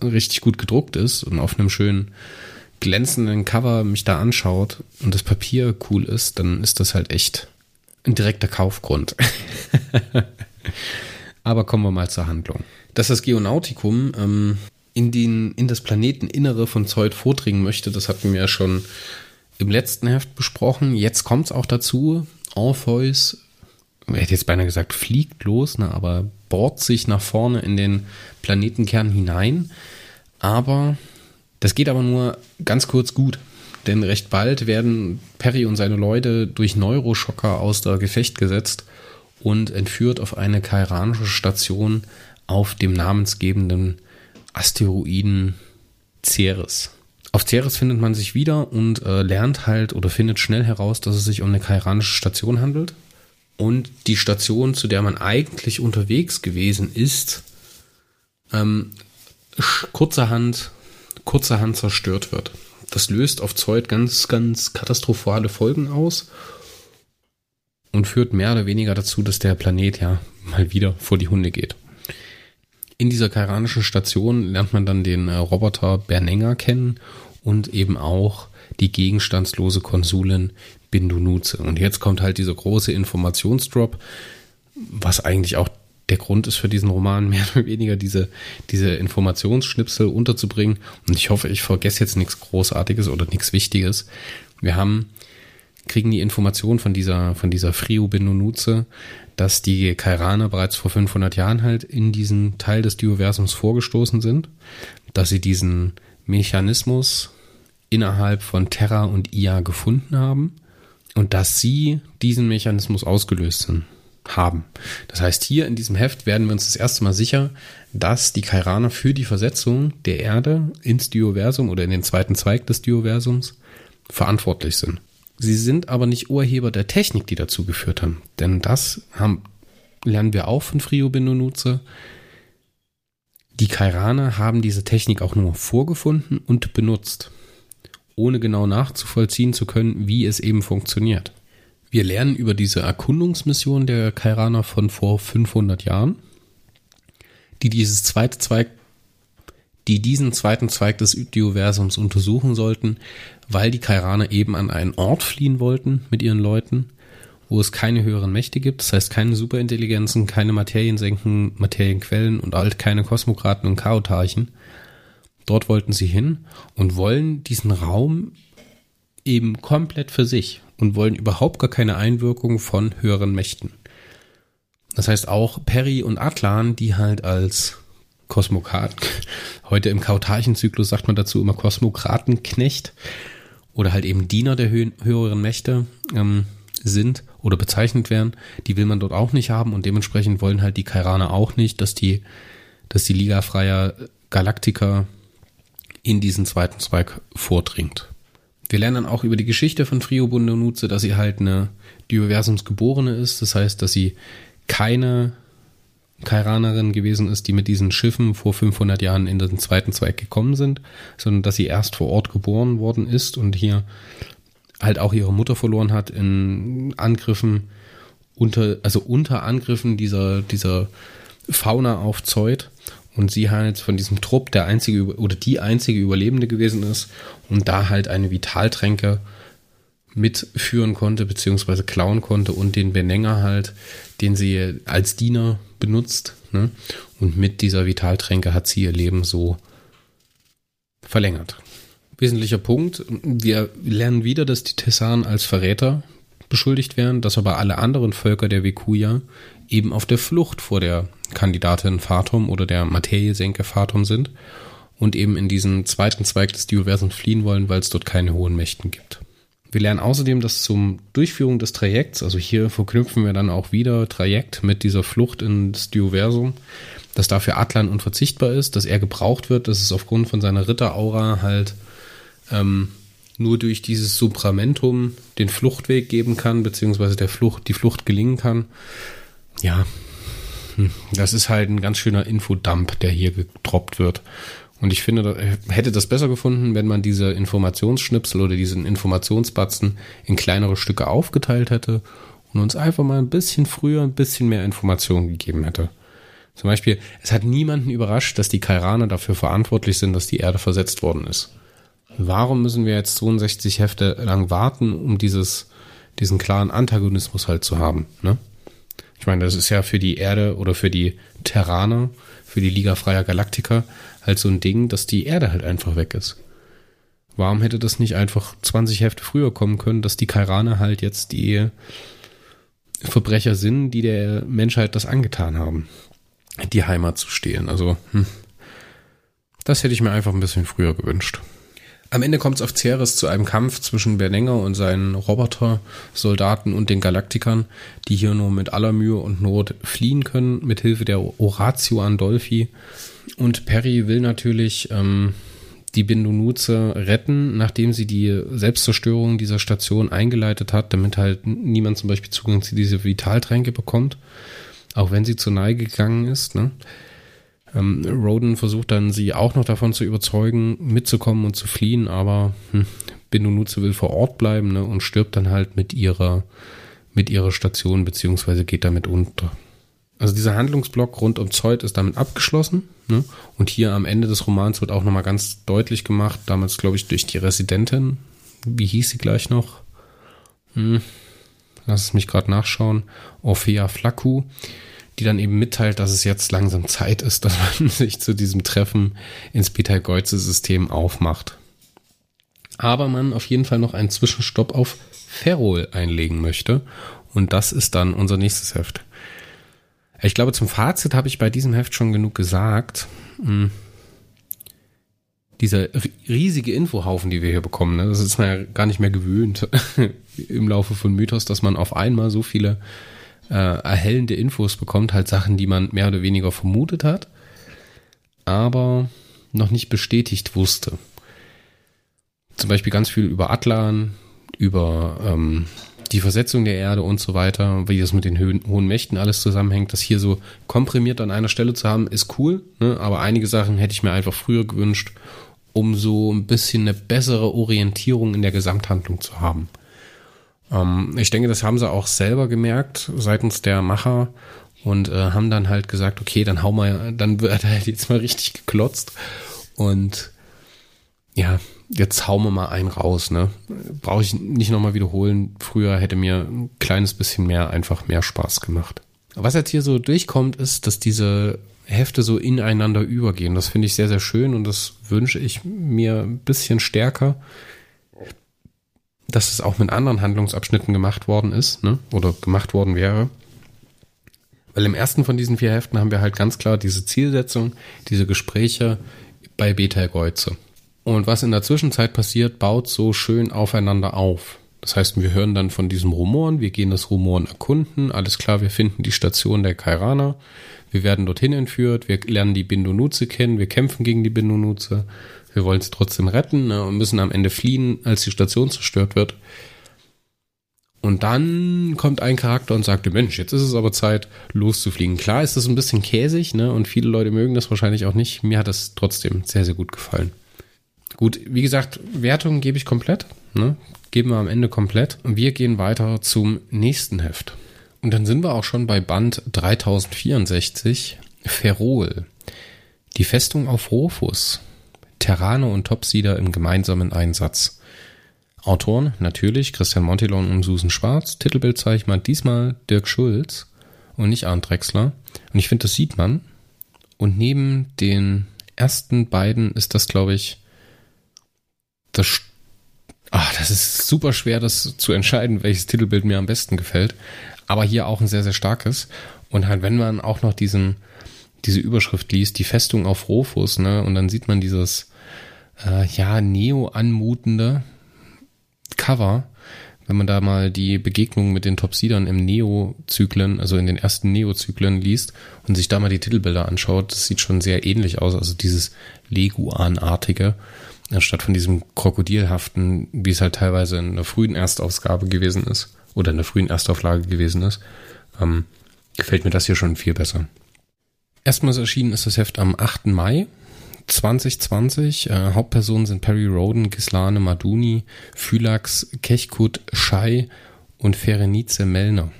richtig gut gedruckt ist und auf einem schönen glänzenden Cover mich da anschaut und das Papier cool ist, dann ist das halt echt ein direkter Kaufgrund. Aber kommen wir mal zur Handlung. Dass das Geonautikum ähm, in, den, in das Planeteninnere von Zeut vordringen möchte, das hatten wir ja schon im letzten Heft besprochen. Jetzt kommt es auch dazu. Orpheus, ich hätte jetzt beinahe gesagt, fliegt los, ne, aber bohrt sich nach vorne in den Planetenkern hinein. Aber das geht aber nur ganz kurz gut, denn recht bald werden Perry und seine Leute durch Neuroschocker außer Gefecht gesetzt und entführt auf eine kairanische Station auf dem namensgebenden Asteroiden Ceres. Auf Ceres findet man sich wieder und äh, lernt halt oder findet schnell heraus, dass es sich um eine kairanische Station handelt. Und die Station, zu der man eigentlich unterwegs gewesen ist, ähm, kurzerhand kurzerhand zerstört wird. Das löst auf Zeut ganz, ganz katastrophale Folgen aus und führt mehr oder weniger dazu, dass der Planet ja mal wieder vor die Hunde geht. In dieser kairanischen Station lernt man dann den äh, Roboter Bernenger kennen und eben auch die gegenstandslose Konsulin Bindunuze. Und jetzt kommt halt dieser große Informationsdrop, was eigentlich auch der Grund ist für diesen Roman, mehr oder weniger diese, diese Informationsschnipsel unterzubringen. Und ich hoffe, ich vergesse jetzt nichts Großartiges oder nichts Wichtiges. Wir haben, kriegen die Information von dieser, von dieser Frio Benunutze, dass die Kairaner bereits vor 500 Jahren halt in diesen Teil des Dioversums vorgestoßen sind, dass sie diesen Mechanismus innerhalb von Terra und Ia gefunden haben und dass sie diesen Mechanismus ausgelöst sind haben. Das heißt, hier in diesem Heft werden wir uns das erste Mal sicher, dass die Kairaner für die Versetzung der Erde ins Dioversum oder in den zweiten Zweig des Dioversums verantwortlich sind. Sie sind aber nicht Urheber der Technik, die dazu geführt haben. Denn das haben, lernen wir auch von Frio Benonutze. Die Kairaner haben diese Technik auch nur vorgefunden und benutzt, ohne genau nachzuvollziehen zu können, wie es eben funktioniert. Wir lernen über diese Erkundungsmission der Kairaner von vor 500 Jahren, die dieses zweite Zweig die diesen zweiten Zweig des Universums untersuchen sollten, weil die Kairaner eben an einen Ort fliehen wollten mit ihren Leuten, wo es keine höheren Mächte gibt, das heißt keine Superintelligenzen, keine Materiensenken, Materienquellen und halt keine Kosmokraten und Chaotarchen. Dort wollten sie hin und wollen diesen Raum eben komplett für sich und wollen überhaupt gar keine Einwirkung von höheren Mächten. Das heißt auch Perry und Atlan, die halt als Kosmokrat, heute im Kautarchenzyklus sagt man dazu immer Kosmokratenknecht oder halt eben Diener der hö höheren Mächte ähm, sind oder bezeichnet werden, die will man dort auch nicht haben und dementsprechend wollen halt die Kairaner auch nicht, dass die, dass die Liga freier Galaktiker in diesen zweiten Zweig vordringt. Wir lernen dann auch über die Geschichte von Frio Bundonuze, dass sie halt eine Universumsgeborene ist. Das heißt, dass sie keine Kairanerin gewesen ist, die mit diesen Schiffen vor 500 Jahren in den zweiten Zweig gekommen sind, sondern dass sie erst vor Ort geboren worden ist und hier halt auch ihre Mutter verloren hat in Angriffen unter, also unter Angriffen dieser, dieser Fauna auf Zeut und sie halt von diesem Trupp der einzige oder die einzige Überlebende gewesen ist und da halt eine Vitaltränke mitführen konnte, beziehungsweise klauen konnte und den Benänger halt, den sie als Diener benutzt. Ne? Und mit dieser Vitaltränke hat sie ihr Leben so verlängert. Wesentlicher Punkt, wir lernen wieder, dass die Tessan als Verräter beschuldigt werden, dass aber alle anderen Völker der Vekuja eben auf der Flucht vor der Kandidatin Fatum oder der Materiesenke Fatum sind und eben in diesen zweiten Zweig des Universums fliehen wollen, weil es dort keine hohen Mächten gibt. Wir lernen außerdem, dass zum Durchführung des Trajekts, also hier verknüpfen wir dann auch wieder Trajekt mit dieser Flucht ins Dioversum, dass dafür Atlan unverzichtbar ist, dass er gebraucht wird, dass es aufgrund von seiner Ritteraura halt ähm, nur durch dieses Supramentum den Fluchtweg geben kann, beziehungsweise der Flucht, die Flucht gelingen kann. Ja, hm, das ist halt ein ganz schöner Infodump, der hier getroppt wird. Und ich finde, hätte das besser gefunden, wenn man diese Informationsschnipsel oder diesen Informationsbatzen in kleinere Stücke aufgeteilt hätte und uns einfach mal ein bisschen früher ein bisschen mehr Informationen gegeben hätte. Zum Beispiel, es hat niemanden überrascht, dass die Kairaner dafür verantwortlich sind, dass die Erde versetzt worden ist. Warum müssen wir jetzt 62 Hefte lang warten, um dieses, diesen klaren Antagonismus halt zu haben? Ne? Ich meine, das ist ja für die Erde oder für die Terraner, für die Liga Freier Galaktiker halt so ein Ding, dass die Erde halt einfach weg ist. Warum hätte das nicht einfach 20 Hefte früher kommen können, dass die Kairaner halt jetzt die Verbrecher sind, die der Menschheit das angetan haben, die Heimat zu stehlen. Also, hm, das hätte ich mir einfach ein bisschen früher gewünscht. Am Ende kommt es auf Ceres zu einem Kampf zwischen Bernenger und seinen Roboter-Soldaten und den Galaktikern, die hier nur mit aller Mühe und Not fliehen können, mit Hilfe der Oratio Andolfi. Und Perry will natürlich ähm, die Bindonuze retten, nachdem sie die Selbstzerstörung dieser Station eingeleitet hat, damit halt niemand zum Beispiel Zugang zu diese Vitaltränke bekommt, auch wenn sie zur Neige gegangen ist. Ne? Ähm, Roden versucht dann, sie auch noch davon zu überzeugen, mitzukommen und zu fliehen, aber hm, Bindonuze will vor Ort bleiben ne, und stirbt dann halt mit ihrer, mit ihrer Station, beziehungsweise geht damit unter. Also dieser Handlungsblock rund um Zeut ist damit abgeschlossen. Ne? Und hier am Ende des Romans wird auch nochmal ganz deutlich gemacht, damals glaube ich durch die Residentin, wie hieß sie gleich noch? Hm, lass es mich gerade nachschauen. Orphea Flaku die dann eben mitteilt, dass es jetzt langsam Zeit ist, dass man sich zu diesem Treffen ins Betelgeuse-System aufmacht. Aber man auf jeden Fall noch einen Zwischenstopp auf Ferrol einlegen möchte. Und das ist dann unser nächstes Heft. Ich glaube, zum Fazit habe ich bei diesem Heft schon genug gesagt. Hm. Dieser riesige Infohaufen, die wir hier bekommen, ne, das ist man ja gar nicht mehr gewöhnt im Laufe von Mythos, dass man auf einmal so viele äh, erhellende Infos bekommt, halt Sachen, die man mehr oder weniger vermutet hat, aber noch nicht bestätigt wusste. Zum Beispiel ganz viel über Atlan, über ähm, die Versetzung der Erde und so weiter, wie das mit den Höhen, hohen Mächten alles zusammenhängt. Das hier so komprimiert an einer Stelle zu haben, ist cool, ne? aber einige Sachen hätte ich mir einfach früher gewünscht, um so ein bisschen eine bessere Orientierung in der Gesamthandlung zu haben. Ähm, ich denke, das haben sie auch selber gemerkt seitens der Macher und äh, haben dann halt gesagt, okay, dann hau mal, dann wird halt jetzt mal richtig geklotzt und ja, jetzt hauen wir mal einen raus, ne? Brauche ich nicht nochmal wiederholen. Früher hätte mir ein kleines bisschen mehr einfach mehr Spaß gemacht. Was jetzt hier so durchkommt, ist, dass diese Hefte so ineinander übergehen. Das finde ich sehr, sehr schön und das wünsche ich mir ein bisschen stärker, dass es auch mit anderen Handlungsabschnitten gemacht worden ist, ne? Oder gemacht worden wäre. Weil im ersten von diesen vier Heften haben wir halt ganz klar diese Zielsetzung, diese Gespräche bei Beta Geuze. Und was in der Zwischenzeit passiert, baut so schön aufeinander auf. Das heißt, wir hören dann von diesem Rumoren, wir gehen das Rumoren erkunden, alles klar, wir finden die Station der Kairaner, wir werden dorthin entführt, wir lernen die Bindonuze kennen, wir kämpfen gegen die Bindonuze, wir wollen es trotzdem retten ne, und müssen am Ende fliehen, als die Station zerstört wird. Und dann kommt ein Charakter und sagt, Mensch, jetzt ist es aber Zeit, loszufliegen. Klar ist das ein bisschen käsig, ne? Und viele Leute mögen das wahrscheinlich auch nicht. Mir hat das trotzdem sehr, sehr gut gefallen. Gut, wie gesagt, Wertung gebe ich komplett. Ne? Geben wir am Ende komplett. Und wir gehen weiter zum nächsten Heft. Und dann sind wir auch schon bei Band 3064, Ferrol. Die Festung auf Rofus. Terrane und Topsieder im gemeinsamen Einsatz. Autoren natürlich Christian Montilon und Susan Schwarz. Titelbildzeichner diesmal Dirk Schulz und nicht Arndt Drexler. Und ich finde, das sieht man. Und neben den ersten beiden ist das, glaube ich, das, ach, das ist super schwer, das zu entscheiden, welches Titelbild mir am besten gefällt. Aber hier auch ein sehr, sehr starkes. Und halt, wenn man auch noch diesen, diese Überschrift liest, die Festung auf Rofus, ne, und dann sieht man dieses, äh, ja, neo-anmutende Cover, wenn man da mal die Begegnung mit den Topsidern im Neo-Zyklen, also in den ersten Neo-Zyklen liest und sich da mal die Titelbilder anschaut, das sieht schon sehr ähnlich aus, also dieses Leguan-artige anstatt von diesem krokodilhaften, wie es halt teilweise in der frühen Erstausgabe gewesen ist oder in der frühen Erstauflage gewesen ist, ähm, gefällt mir das hier schon viel besser. Erstmals erschienen ist das Heft am 8. Mai 2020. Äh, Hauptpersonen sind Perry Roden, Gislane Maduni, Phylax, Kechkut, Schei und Ferenice Mellner.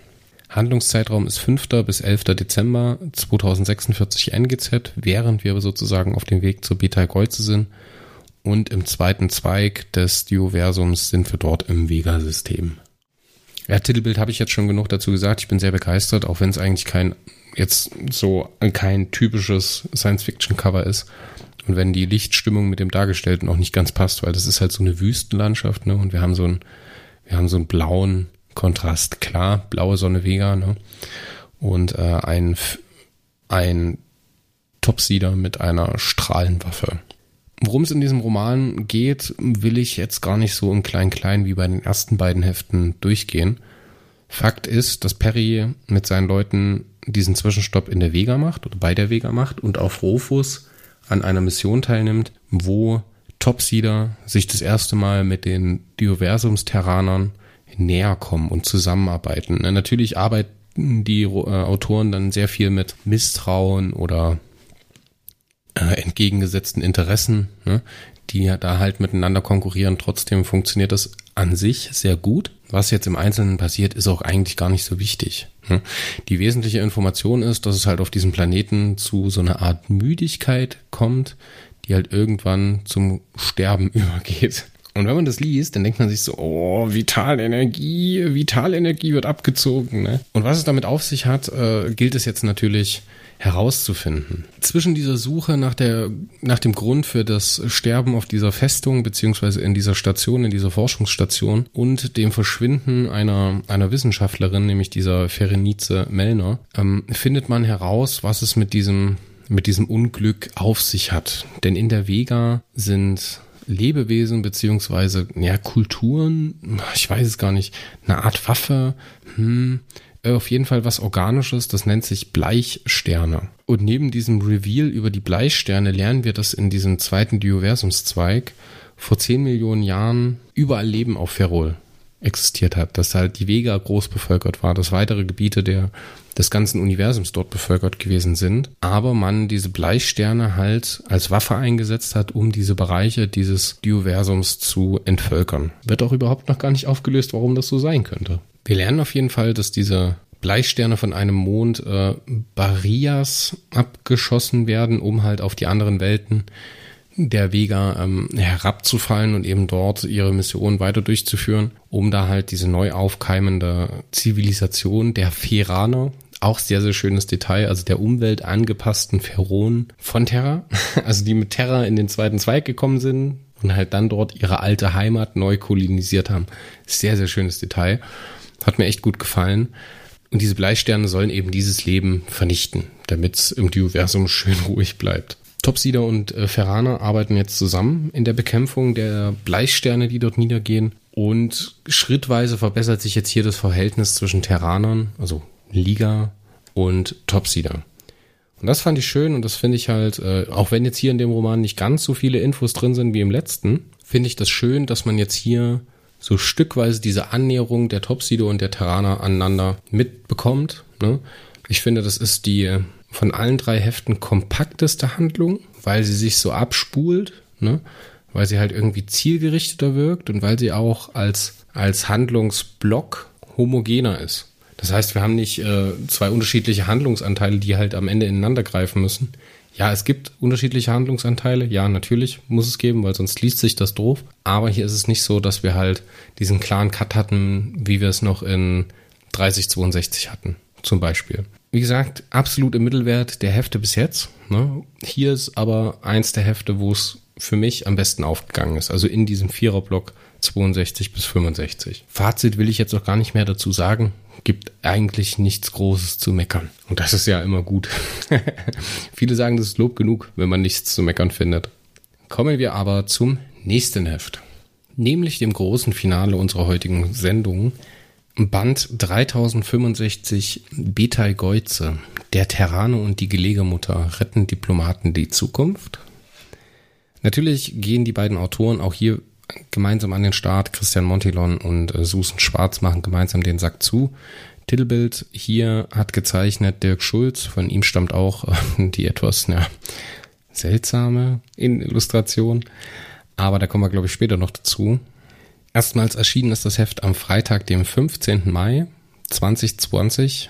Handlungszeitraum ist 5. bis 11. Dezember 2046 NGZ, während wir sozusagen auf dem Weg zur Beta Kreuze sind und im zweiten Zweig des Dioversums sind wir dort im Vega-System. Ja, Titelbild habe ich jetzt schon genug dazu gesagt. Ich bin sehr begeistert, auch wenn es eigentlich kein jetzt so kein typisches Science-Fiction-Cover ist. Und wenn die Lichtstimmung mit dem Dargestellten auch nicht ganz passt, weil das ist halt so eine Wüstenlandschaft, ne? Und wir haben so einen, wir haben so einen blauen Kontrast. Klar, blaue Sonne Vega, ne? Und äh, ein, ein Topsieder mit einer Strahlenwaffe. Worum es in diesem Roman geht, will ich jetzt gar nicht so im Klein-Klein wie bei den ersten beiden Heften durchgehen. Fakt ist, dass Perry mit seinen Leuten diesen Zwischenstopp in der Vega macht oder bei der Vega macht und auf Rofus an einer Mission teilnimmt, wo Topsieder sich das erste Mal mit den Dioversums-Terranern näher kommen und zusammenarbeiten. Natürlich arbeiten die äh, Autoren dann sehr viel mit Misstrauen oder äh, entgegengesetzten Interessen, ne, die da halt miteinander konkurrieren. Trotzdem funktioniert das an sich sehr gut. Was jetzt im Einzelnen passiert, ist auch eigentlich gar nicht so wichtig. Ne. Die wesentliche Information ist, dass es halt auf diesem Planeten zu so einer Art Müdigkeit kommt, die halt irgendwann zum Sterben übergeht. Und wenn man das liest, dann denkt man sich so, oh, Vitalenergie, Vitalenergie wird abgezogen. Ne? Und was es damit auf sich hat, äh, gilt es jetzt natürlich herauszufinden. Zwischen dieser Suche nach der, nach dem Grund für das Sterben auf dieser Festung, beziehungsweise in dieser Station, in dieser Forschungsstation und dem Verschwinden einer, einer Wissenschaftlerin, nämlich dieser Ferenice Mellner, ähm, findet man heraus, was es mit diesem, mit diesem Unglück auf sich hat. Denn in der Vega sind Lebewesen beziehungsweise ja Kulturen, ich weiß es gar nicht, eine Art Waffe, hm, äh, auf jeden Fall was Organisches, das nennt sich Bleichsterne. Und neben diesem Reveal über die Bleichsterne lernen wir, dass in diesem zweiten Dioversumszweig vor 10 Millionen Jahren überall Leben auf Ferrol existiert hat, dass halt die Vega groß bevölkert war, dass weitere Gebiete der, des ganzen Universums dort bevölkert gewesen sind, aber man diese Bleisterne halt als Waffe eingesetzt hat, um diese Bereiche dieses Universums zu entvölkern. Wird auch überhaupt noch gar nicht aufgelöst, warum das so sein könnte. Wir lernen auf jeden Fall, dass diese Bleisterne von einem Mond äh, Barias abgeschossen werden, um halt auf die anderen Welten der Vega ähm, herabzufallen und eben dort ihre Mission weiter durchzuführen, um da halt diese neu aufkeimende Zivilisation der Feraner, auch sehr, sehr schönes Detail, also der Umwelt angepassten Feronen von Terra, also die mit Terra in den zweiten Zweig gekommen sind und halt dann dort ihre alte Heimat neu kolonisiert haben. Sehr, sehr schönes Detail. Hat mir echt gut gefallen. Und diese Bleisterne sollen eben dieses Leben vernichten, damit es im Universum schön ruhig bleibt. Topsider und äh, Ferraner arbeiten jetzt zusammen in der Bekämpfung der Bleisterne, die dort niedergehen. Und schrittweise verbessert sich jetzt hier das Verhältnis zwischen Terranern, also Liga und Topsider. Und das fand ich schön und das finde ich halt, äh, auch wenn jetzt hier in dem Roman nicht ganz so viele Infos drin sind wie im letzten, finde ich das schön, dass man jetzt hier so stückweise diese Annäherung der Topsido und der Terraner aneinander mitbekommt. Ne? Ich finde, das ist die von allen drei Heften kompakteste Handlung, weil sie sich so abspult, ne? weil sie halt irgendwie zielgerichteter wirkt und weil sie auch als, als Handlungsblock homogener ist. Das heißt, wir haben nicht äh, zwei unterschiedliche Handlungsanteile, die halt am Ende ineinander greifen müssen. Ja, es gibt unterschiedliche Handlungsanteile. Ja, natürlich muss es geben, weil sonst liest sich das doof. Aber hier ist es nicht so, dass wir halt diesen klaren Cut hatten, wie wir es noch in 3062 hatten, zum Beispiel. Wie gesagt, absolut im Mittelwert der Hefte bis jetzt. Ne? Hier ist aber eins der Hefte, wo es für mich am besten aufgegangen ist. Also in diesem Viererblock 62 bis 65. Fazit will ich jetzt auch gar nicht mehr dazu sagen. Gibt eigentlich nichts Großes zu meckern. Und das ist ja immer gut. Viele sagen, das ist Lob genug, wenn man nichts zu meckern findet. Kommen wir aber zum nächsten Heft. Nämlich dem großen Finale unserer heutigen Sendung, Band 3065 Betai Geuze, der Terrane und die Gelegemutter retten Diplomaten die Zukunft. Natürlich gehen die beiden Autoren auch hier gemeinsam an den Start. Christian Montilon und äh, Susan Schwarz machen gemeinsam den Sack zu. Titelbild hier hat gezeichnet Dirk Schulz. Von ihm stammt auch äh, die etwas ja, seltsame Illustration. Aber da kommen wir, glaube ich, später noch dazu. Erstmals erschienen ist das Heft am Freitag, dem 15. Mai 2020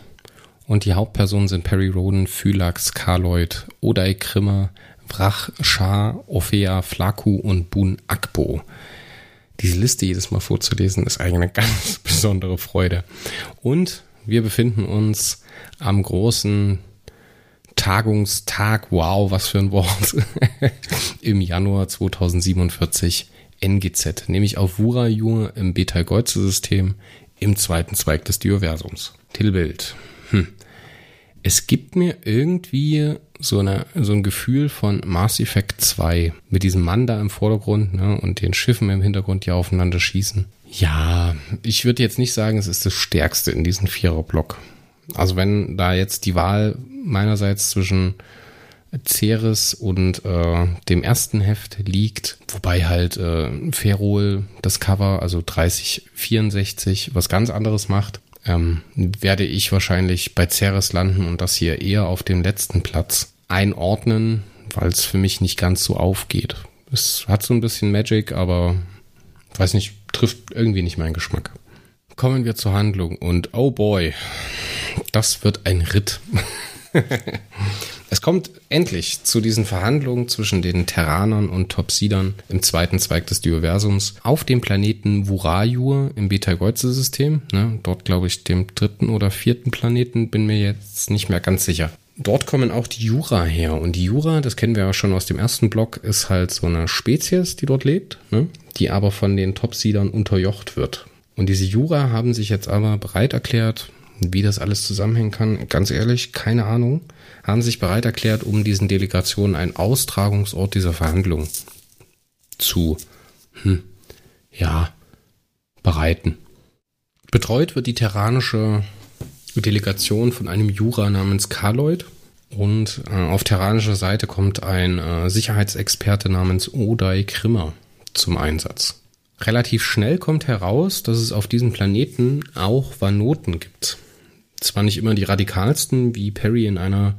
und die Hauptpersonen sind Perry Roden, Phylax, Karloid, Oday Krimmer, Vrach, Shah, Ophea, Flaku und Bun Akbo. Diese Liste jedes Mal vorzulesen ist eigentlich eine ganz besondere Freude. Und wir befinden uns am großen Tagungstag, wow, was für ein Wort, im Januar 2047 NGZ, nämlich auf Wurajur im Beta-Geuze-System im zweiten Zweig des Dioversums. Titelbild. Hm. Es gibt mir irgendwie so, eine, so ein Gefühl von Mass Effect 2 mit diesem Mann da im Vordergrund ne, und den Schiffen im Hintergrund, die aufeinander schießen. Ja, ich würde jetzt nicht sagen, es ist das Stärkste in diesem Viererblock. Also wenn da jetzt die Wahl meinerseits zwischen Ceres und äh, dem ersten Heft liegt, wobei halt äh, Ferrol das Cover, also 3064, was ganz anderes macht, ähm, werde ich wahrscheinlich bei Ceres landen und das hier eher auf dem letzten Platz einordnen, weil es für mich nicht ganz so aufgeht. Es hat so ein bisschen Magic, aber weiß nicht, trifft irgendwie nicht meinen Geschmack. Kommen wir zur Handlung und oh boy, das wird ein Ritt. Es kommt endlich zu diesen Verhandlungen zwischen den Terranern und Topsidern im zweiten Zweig des Dioversums auf dem Planeten Wurajur im Beta-Geuze-System. Ne, dort glaube ich dem dritten oder vierten Planeten, bin mir jetzt nicht mehr ganz sicher. Dort kommen auch die Jura her. Und die Jura, das kennen wir ja schon aus dem ersten Block, ist halt so eine Spezies, die dort lebt, ne, die aber von den Topsidern unterjocht wird. Und diese Jura haben sich jetzt aber bereit erklärt, wie das alles zusammenhängen kann, ganz ehrlich, keine Ahnung, haben sich bereit erklärt, um diesen Delegationen einen Austragungsort dieser Verhandlungen zu, hm, ja, bereiten. Betreut wird die terranische Delegation von einem Jura namens Karloid und äh, auf terranischer Seite kommt ein äh, Sicherheitsexperte namens Oday Krimmer zum Einsatz. Relativ schnell kommt heraus, dass es auf diesem Planeten auch Vanoten gibt. Zwar nicht immer die radikalsten, wie Perry in einer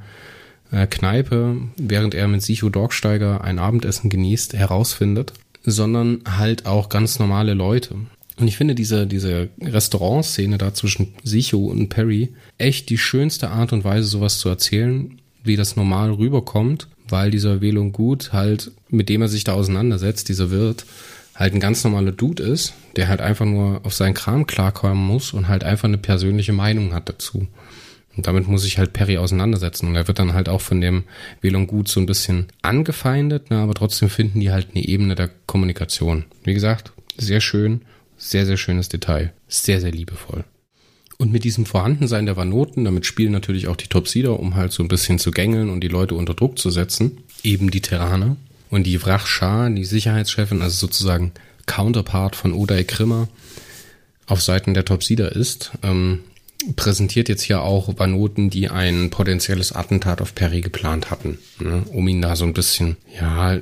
äh, Kneipe, während er mit Sicho Dorksteiger ein Abendessen genießt, herausfindet, sondern halt auch ganz normale Leute. Und ich finde diese, diese Restaurantszene da zwischen Sicho und Perry echt die schönste Art und Weise, sowas zu erzählen, wie das normal rüberkommt, weil dieser Wählung gut halt, mit dem er sich da auseinandersetzt, dieser Wirt, halt ein ganz normaler Dude ist, der halt einfach nur auf seinen Kram klarkommen muss und halt einfach eine persönliche Meinung hat dazu. Und damit muss sich halt Perry auseinandersetzen. Und er wird dann halt auch von dem Wählung gut so ein bisschen angefeindet, ne, aber trotzdem finden die halt eine Ebene der Kommunikation. Wie gesagt, sehr schön, sehr, sehr schönes Detail. Sehr, sehr liebevoll. Und mit diesem Vorhandensein der Vanoten, damit spielen natürlich auch die Topsider, um halt so ein bisschen zu gängeln und die Leute unter Druck zu setzen. Eben die Terraner. Und die Vrach Shah, die Sicherheitschefin, also sozusagen Counterpart von Uday Krimmer, auf Seiten der Topsider ist, ähm, präsentiert jetzt hier auch Vanoten, die ein potenzielles Attentat auf Perry geplant hatten, ne, um ihn da so ein bisschen, ja,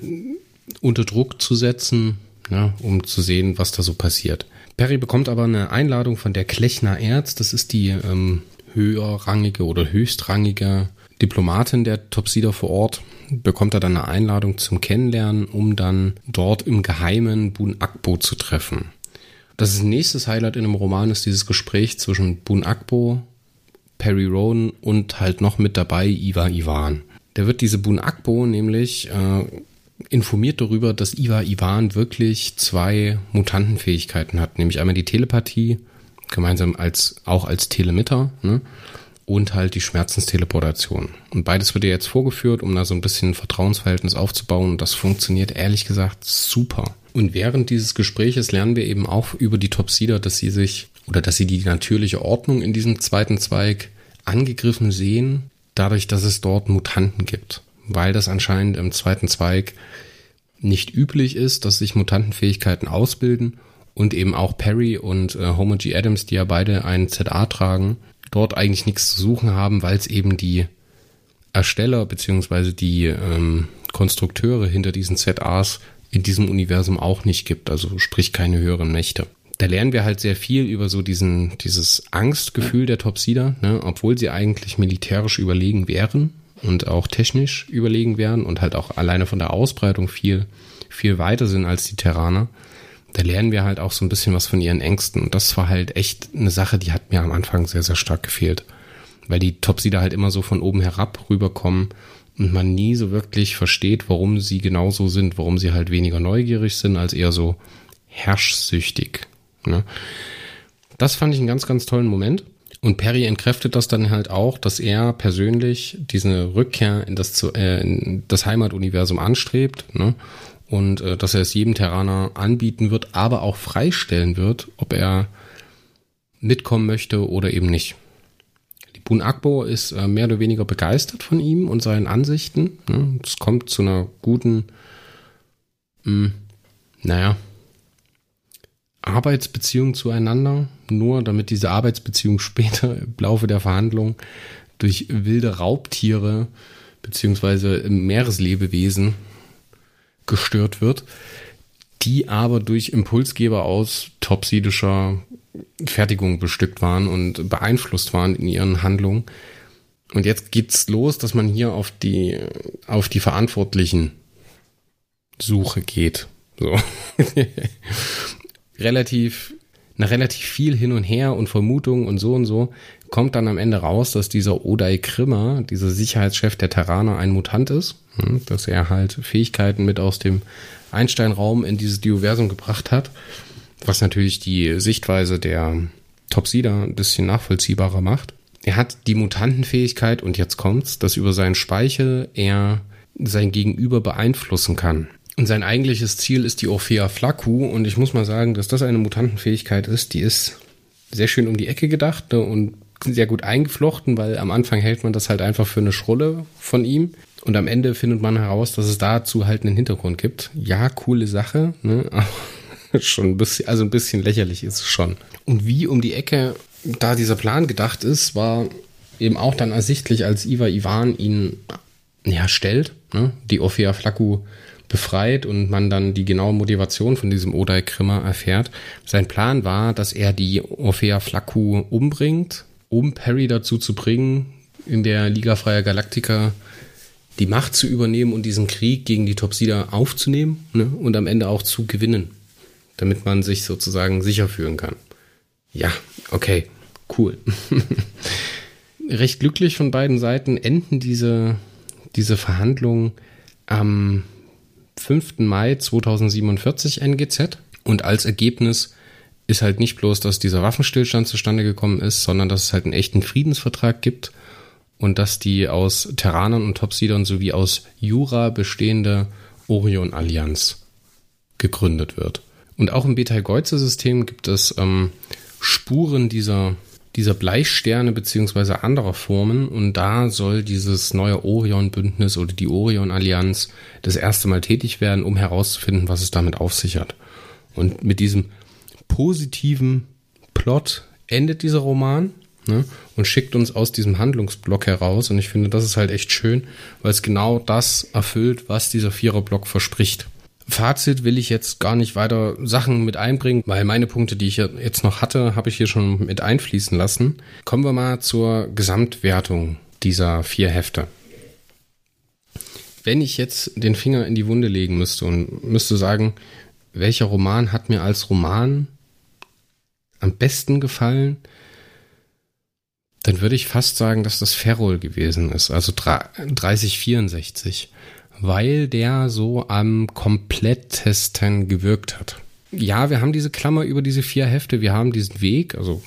unter Druck zu setzen, ne, um zu sehen, was da so passiert. Perry bekommt aber eine Einladung von der Klechner Erz, das ist die ähm, höherrangige oder höchstrangige Diplomatin der Topsider vor Ort, bekommt er dann eine Einladung zum Kennenlernen, um dann dort im Geheimen Bun Akbo zu treffen. Das ist nächstes Highlight in dem Roman ist dieses Gespräch zwischen Bun Akbo, Perry Rowan und halt noch mit dabei Iva Ivan. Der wird diese Bun Akbo nämlich äh, informiert darüber, dass Iva Ivan wirklich zwei Mutantenfähigkeiten hat, nämlich einmal die Telepathie, gemeinsam als auch als Telemitter, ne? Und halt die Schmerzensteleportation. Und beides wird dir jetzt vorgeführt, um da so ein bisschen ein Vertrauensverhältnis aufzubauen. Und das funktioniert ehrlich gesagt super. Und während dieses Gespräches lernen wir eben auch über die Topsider, dass sie sich oder dass sie die natürliche Ordnung in diesem zweiten Zweig angegriffen sehen, dadurch, dass es dort Mutanten gibt. Weil das anscheinend im zweiten Zweig nicht üblich ist, dass sich Mutantenfähigkeiten ausbilden und eben auch Perry und äh, Homer G. Adams, die ja beide einen ZA tragen, dort eigentlich nichts zu suchen haben, weil es eben die Ersteller beziehungsweise die ähm, Konstrukteure hinter diesen ZAs in diesem Universum auch nicht gibt, also sprich keine höheren Mächte. Da lernen wir halt sehr viel über so diesen, dieses Angstgefühl der Topsider, ne, obwohl sie eigentlich militärisch überlegen wären und auch technisch überlegen wären und halt auch alleine von der Ausbreitung viel, viel weiter sind als die Terraner da lernen wir halt auch so ein bisschen was von ihren Ängsten. Und das war halt echt eine Sache, die hat mir am Anfang sehr, sehr stark gefehlt. Weil die Topsider halt immer so von oben herab rüberkommen und man nie so wirklich versteht, warum sie genauso sind, warum sie halt weniger neugierig sind, als eher so herrschsüchtig. Ne? Das fand ich einen ganz, ganz tollen Moment. Und Perry entkräftet das dann halt auch, dass er persönlich diese Rückkehr in das, äh, in das Heimatuniversum anstrebt. Ne? Und äh, dass er es jedem Terraner anbieten wird, aber auch freistellen wird, ob er mitkommen möchte oder eben nicht. Die Bun Akbo ist äh, mehr oder weniger begeistert von ihm und seinen Ansichten. Ne? Es kommt zu einer guten, mh, hm, naja, Arbeitsbeziehung zueinander, nur damit diese Arbeitsbeziehung später im Laufe der Verhandlung durch wilde Raubtiere beziehungsweise Meereslebewesen gestört wird, die aber durch Impulsgeber aus topsidischer Fertigung bestückt waren und beeinflusst waren in ihren Handlungen. Und jetzt geht's los, dass man hier auf die, auf die Verantwortlichen Suche geht. So. relativ, nach relativ viel hin und her und Vermutungen und so und so, kommt dann am Ende raus, dass dieser Odai Krimmer, dieser Sicherheitschef der Terraner, ein Mutant ist. Hm, dass er halt Fähigkeiten mit aus dem Einstein-Raum in dieses Dioversum gebracht hat. Was natürlich die Sichtweise der Topsider ein bisschen nachvollziehbarer macht. Er hat die Mutantenfähigkeit, und jetzt kommt's, dass über seinen Speichel er sein Gegenüber beeinflussen kann. Und sein eigentliches Ziel ist die Orphea Flaku. Und ich muss mal sagen, dass das eine Mutantenfähigkeit ist, die ist sehr schön um die Ecke gedacht ne, und sehr gut eingeflochten, weil am Anfang hält man das halt einfach für eine Schrulle von ihm. Und am Ende findet man heraus, dass es dazu halt einen Hintergrund gibt. Ja, coole Sache, ne? Aber schon ein bisschen, also ein bisschen lächerlich ist es schon. Und wie um die Ecke da dieser Plan gedacht ist, war eben auch dann ersichtlich, als Iva Ivan ihn ja, stellt, ne? die Ophia Flaku befreit und man dann die genaue Motivation von diesem Odai Grimmer erfährt. Sein Plan war, dass er die Orphea Flaccu umbringt, um Perry dazu zu bringen, in der Liga Freier Galaktika die Macht zu übernehmen und diesen Krieg gegen die Topsider aufzunehmen ne, und am Ende auch zu gewinnen, damit man sich sozusagen sicher fühlen kann. Ja, okay, cool. Recht glücklich von beiden Seiten enden diese, diese Verhandlungen am 5. Mai 2047 NGZ. Und als Ergebnis ist halt nicht bloß, dass dieser Waffenstillstand zustande gekommen ist, sondern dass es halt einen echten Friedensvertrag gibt und dass die aus Terranern und Topsidern sowie aus Jura bestehende Orion-Allianz gegründet wird. Und auch im Betelgeuse-System gibt es ähm, Spuren dieser dieser Bleisterne beziehungsweise anderer Formen und da soll dieses neue Orion-Bündnis oder die Orion-Allianz das erste Mal tätig werden, um herauszufinden, was es damit auf sich hat. Und mit diesem positiven Plot endet dieser Roman ne, und schickt uns aus diesem Handlungsblock heraus und ich finde, das ist halt echt schön, weil es genau das erfüllt, was dieser Viererblock verspricht. Fazit will ich jetzt gar nicht weiter Sachen mit einbringen, weil meine Punkte, die ich jetzt noch hatte, habe ich hier schon mit einfließen lassen. Kommen wir mal zur Gesamtwertung dieser vier Hefte. Wenn ich jetzt den Finger in die Wunde legen müsste und müsste sagen, welcher Roman hat mir als Roman am besten gefallen, dann würde ich fast sagen, dass das Ferrol gewesen ist, also 3064 weil der so am komplettesten gewirkt hat. Ja, wir haben diese Klammer über diese vier Hefte, wir haben diesen Weg, also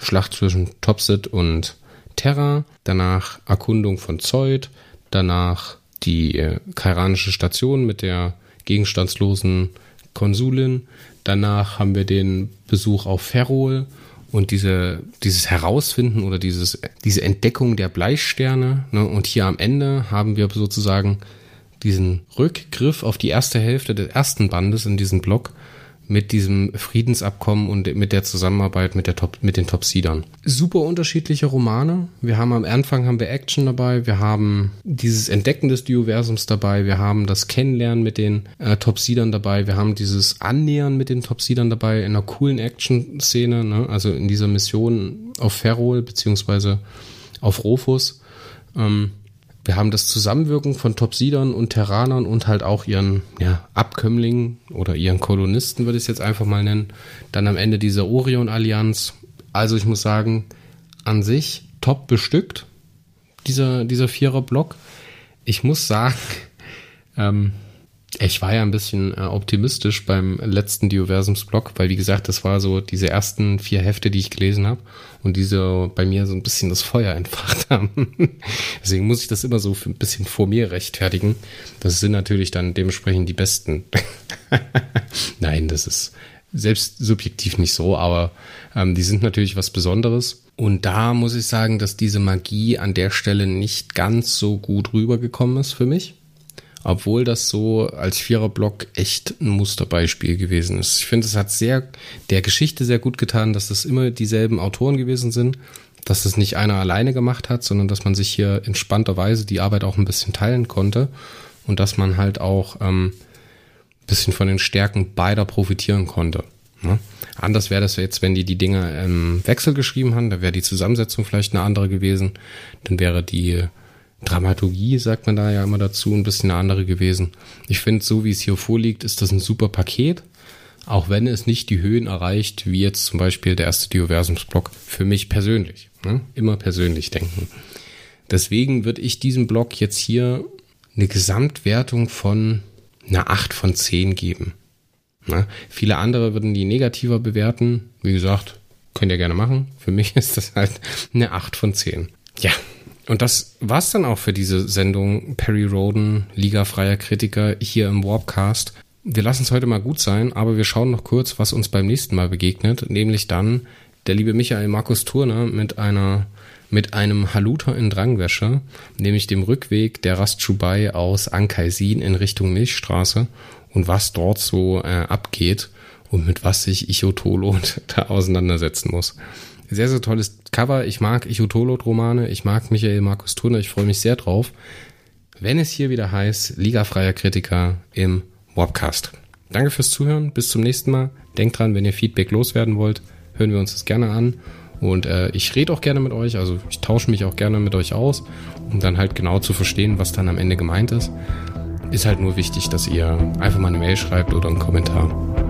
Schlacht zwischen Topsit und Terra, danach Erkundung von Zeut, danach die äh, kairanische Station mit der gegenstandslosen Konsulin, danach haben wir den Besuch auf Ferrol und diese, dieses Herausfinden oder dieses, diese Entdeckung der Bleisterne. Ne? Und hier am Ende haben wir sozusagen diesen Rückgriff auf die erste Hälfte des ersten Bandes in diesem Block mit diesem Friedensabkommen und mit der Zusammenarbeit mit, der Top, mit den Top-Seedern. Super unterschiedliche Romane. Wir haben am Anfang haben wir Action dabei, wir haben dieses Entdecken des Dioversums dabei, wir haben das Kennenlernen mit den äh, Top-Seedern dabei, wir haben dieses Annähern mit den Top-Seedern dabei in einer coolen Action-Szene, ne? also in dieser Mission auf Ferrol beziehungsweise auf Rofus. Ähm, wir haben das Zusammenwirken von Topsidern und Terranern und halt auch ihren ja, Abkömmlingen oder ihren Kolonisten, würde ich es jetzt einfach mal nennen. Dann am Ende dieser Orion-Allianz. Also ich muss sagen, an sich top bestückt, dieser, dieser Vierer-Block. Ich muss sagen, ähm, ich war ja ein bisschen äh, optimistisch beim letzten Dioversums-Blog, weil wie gesagt, das war so diese ersten vier Hefte, die ich gelesen habe und die so bei mir so ein bisschen das Feuer entfacht haben. Deswegen muss ich das immer so ein bisschen vor mir rechtfertigen. Das sind natürlich dann dementsprechend die besten. Nein, das ist selbst subjektiv nicht so, aber ähm, die sind natürlich was Besonderes. Und da muss ich sagen, dass diese Magie an der Stelle nicht ganz so gut rübergekommen ist für mich obwohl das so als Viererblock echt ein Musterbeispiel gewesen ist. Ich finde, es hat sehr der Geschichte sehr gut getan, dass es immer dieselben Autoren gewesen sind, dass es nicht einer alleine gemacht hat, sondern dass man sich hier entspannterweise die Arbeit auch ein bisschen teilen konnte und dass man halt auch ähm, bisschen von den Stärken beider profitieren konnte. Ne? Anders wäre das jetzt, wenn die die Dinge im Wechsel geschrieben haben, da wäre die Zusammensetzung vielleicht eine andere gewesen, dann wäre die Dramaturgie, sagt man da ja immer dazu, ein bisschen eine andere gewesen. Ich finde, so wie es hier vorliegt, ist das ein super Paket. Auch wenn es nicht die Höhen erreicht, wie jetzt zum Beispiel der erste Dioversumsblock, für mich persönlich. Ne? Immer persönlich denken. Deswegen würde ich diesem Block jetzt hier eine Gesamtwertung von einer 8 von 10 geben. Ne? Viele andere würden die negativer bewerten. Wie gesagt, könnt ihr gerne machen. Für mich ist das halt eine 8 von 10. Ja, und das war's dann auch für diese Sendung Perry Roden, Liga freier Kritiker hier im Warpcast. Wir lassen es heute mal gut sein, aber wir schauen noch kurz, was uns beim nächsten Mal begegnet, nämlich dann der liebe Michael Markus Turner mit einer mit einem Haluter in Drangwäsche, nämlich dem Rückweg der Rastschubai aus Ankaisin in Richtung Milchstraße und was dort so äh, abgeht und mit was sich Ichotolo da auseinandersetzen muss. Sehr, sehr tolles Cover. Ich mag Ichotolot-Romane. Ich mag Michael Markus Turner. Ich freue mich sehr drauf. wenn es hier wieder heißt, Liga freier Kritiker im Wobcast. Danke fürs Zuhören, bis zum nächsten Mal. Denkt dran, wenn ihr Feedback loswerden wollt, hören wir uns das gerne an. Und äh, ich rede auch gerne mit euch, also ich tausche mich auch gerne mit euch aus, um dann halt genau zu verstehen, was dann am Ende gemeint ist. Ist halt nur wichtig, dass ihr einfach mal eine Mail schreibt oder einen Kommentar.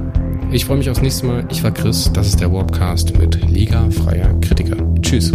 Ich freue mich aufs nächste Mal. Ich war Chris, das ist der Warpcast mit Liga freier Kritiker. Tschüss.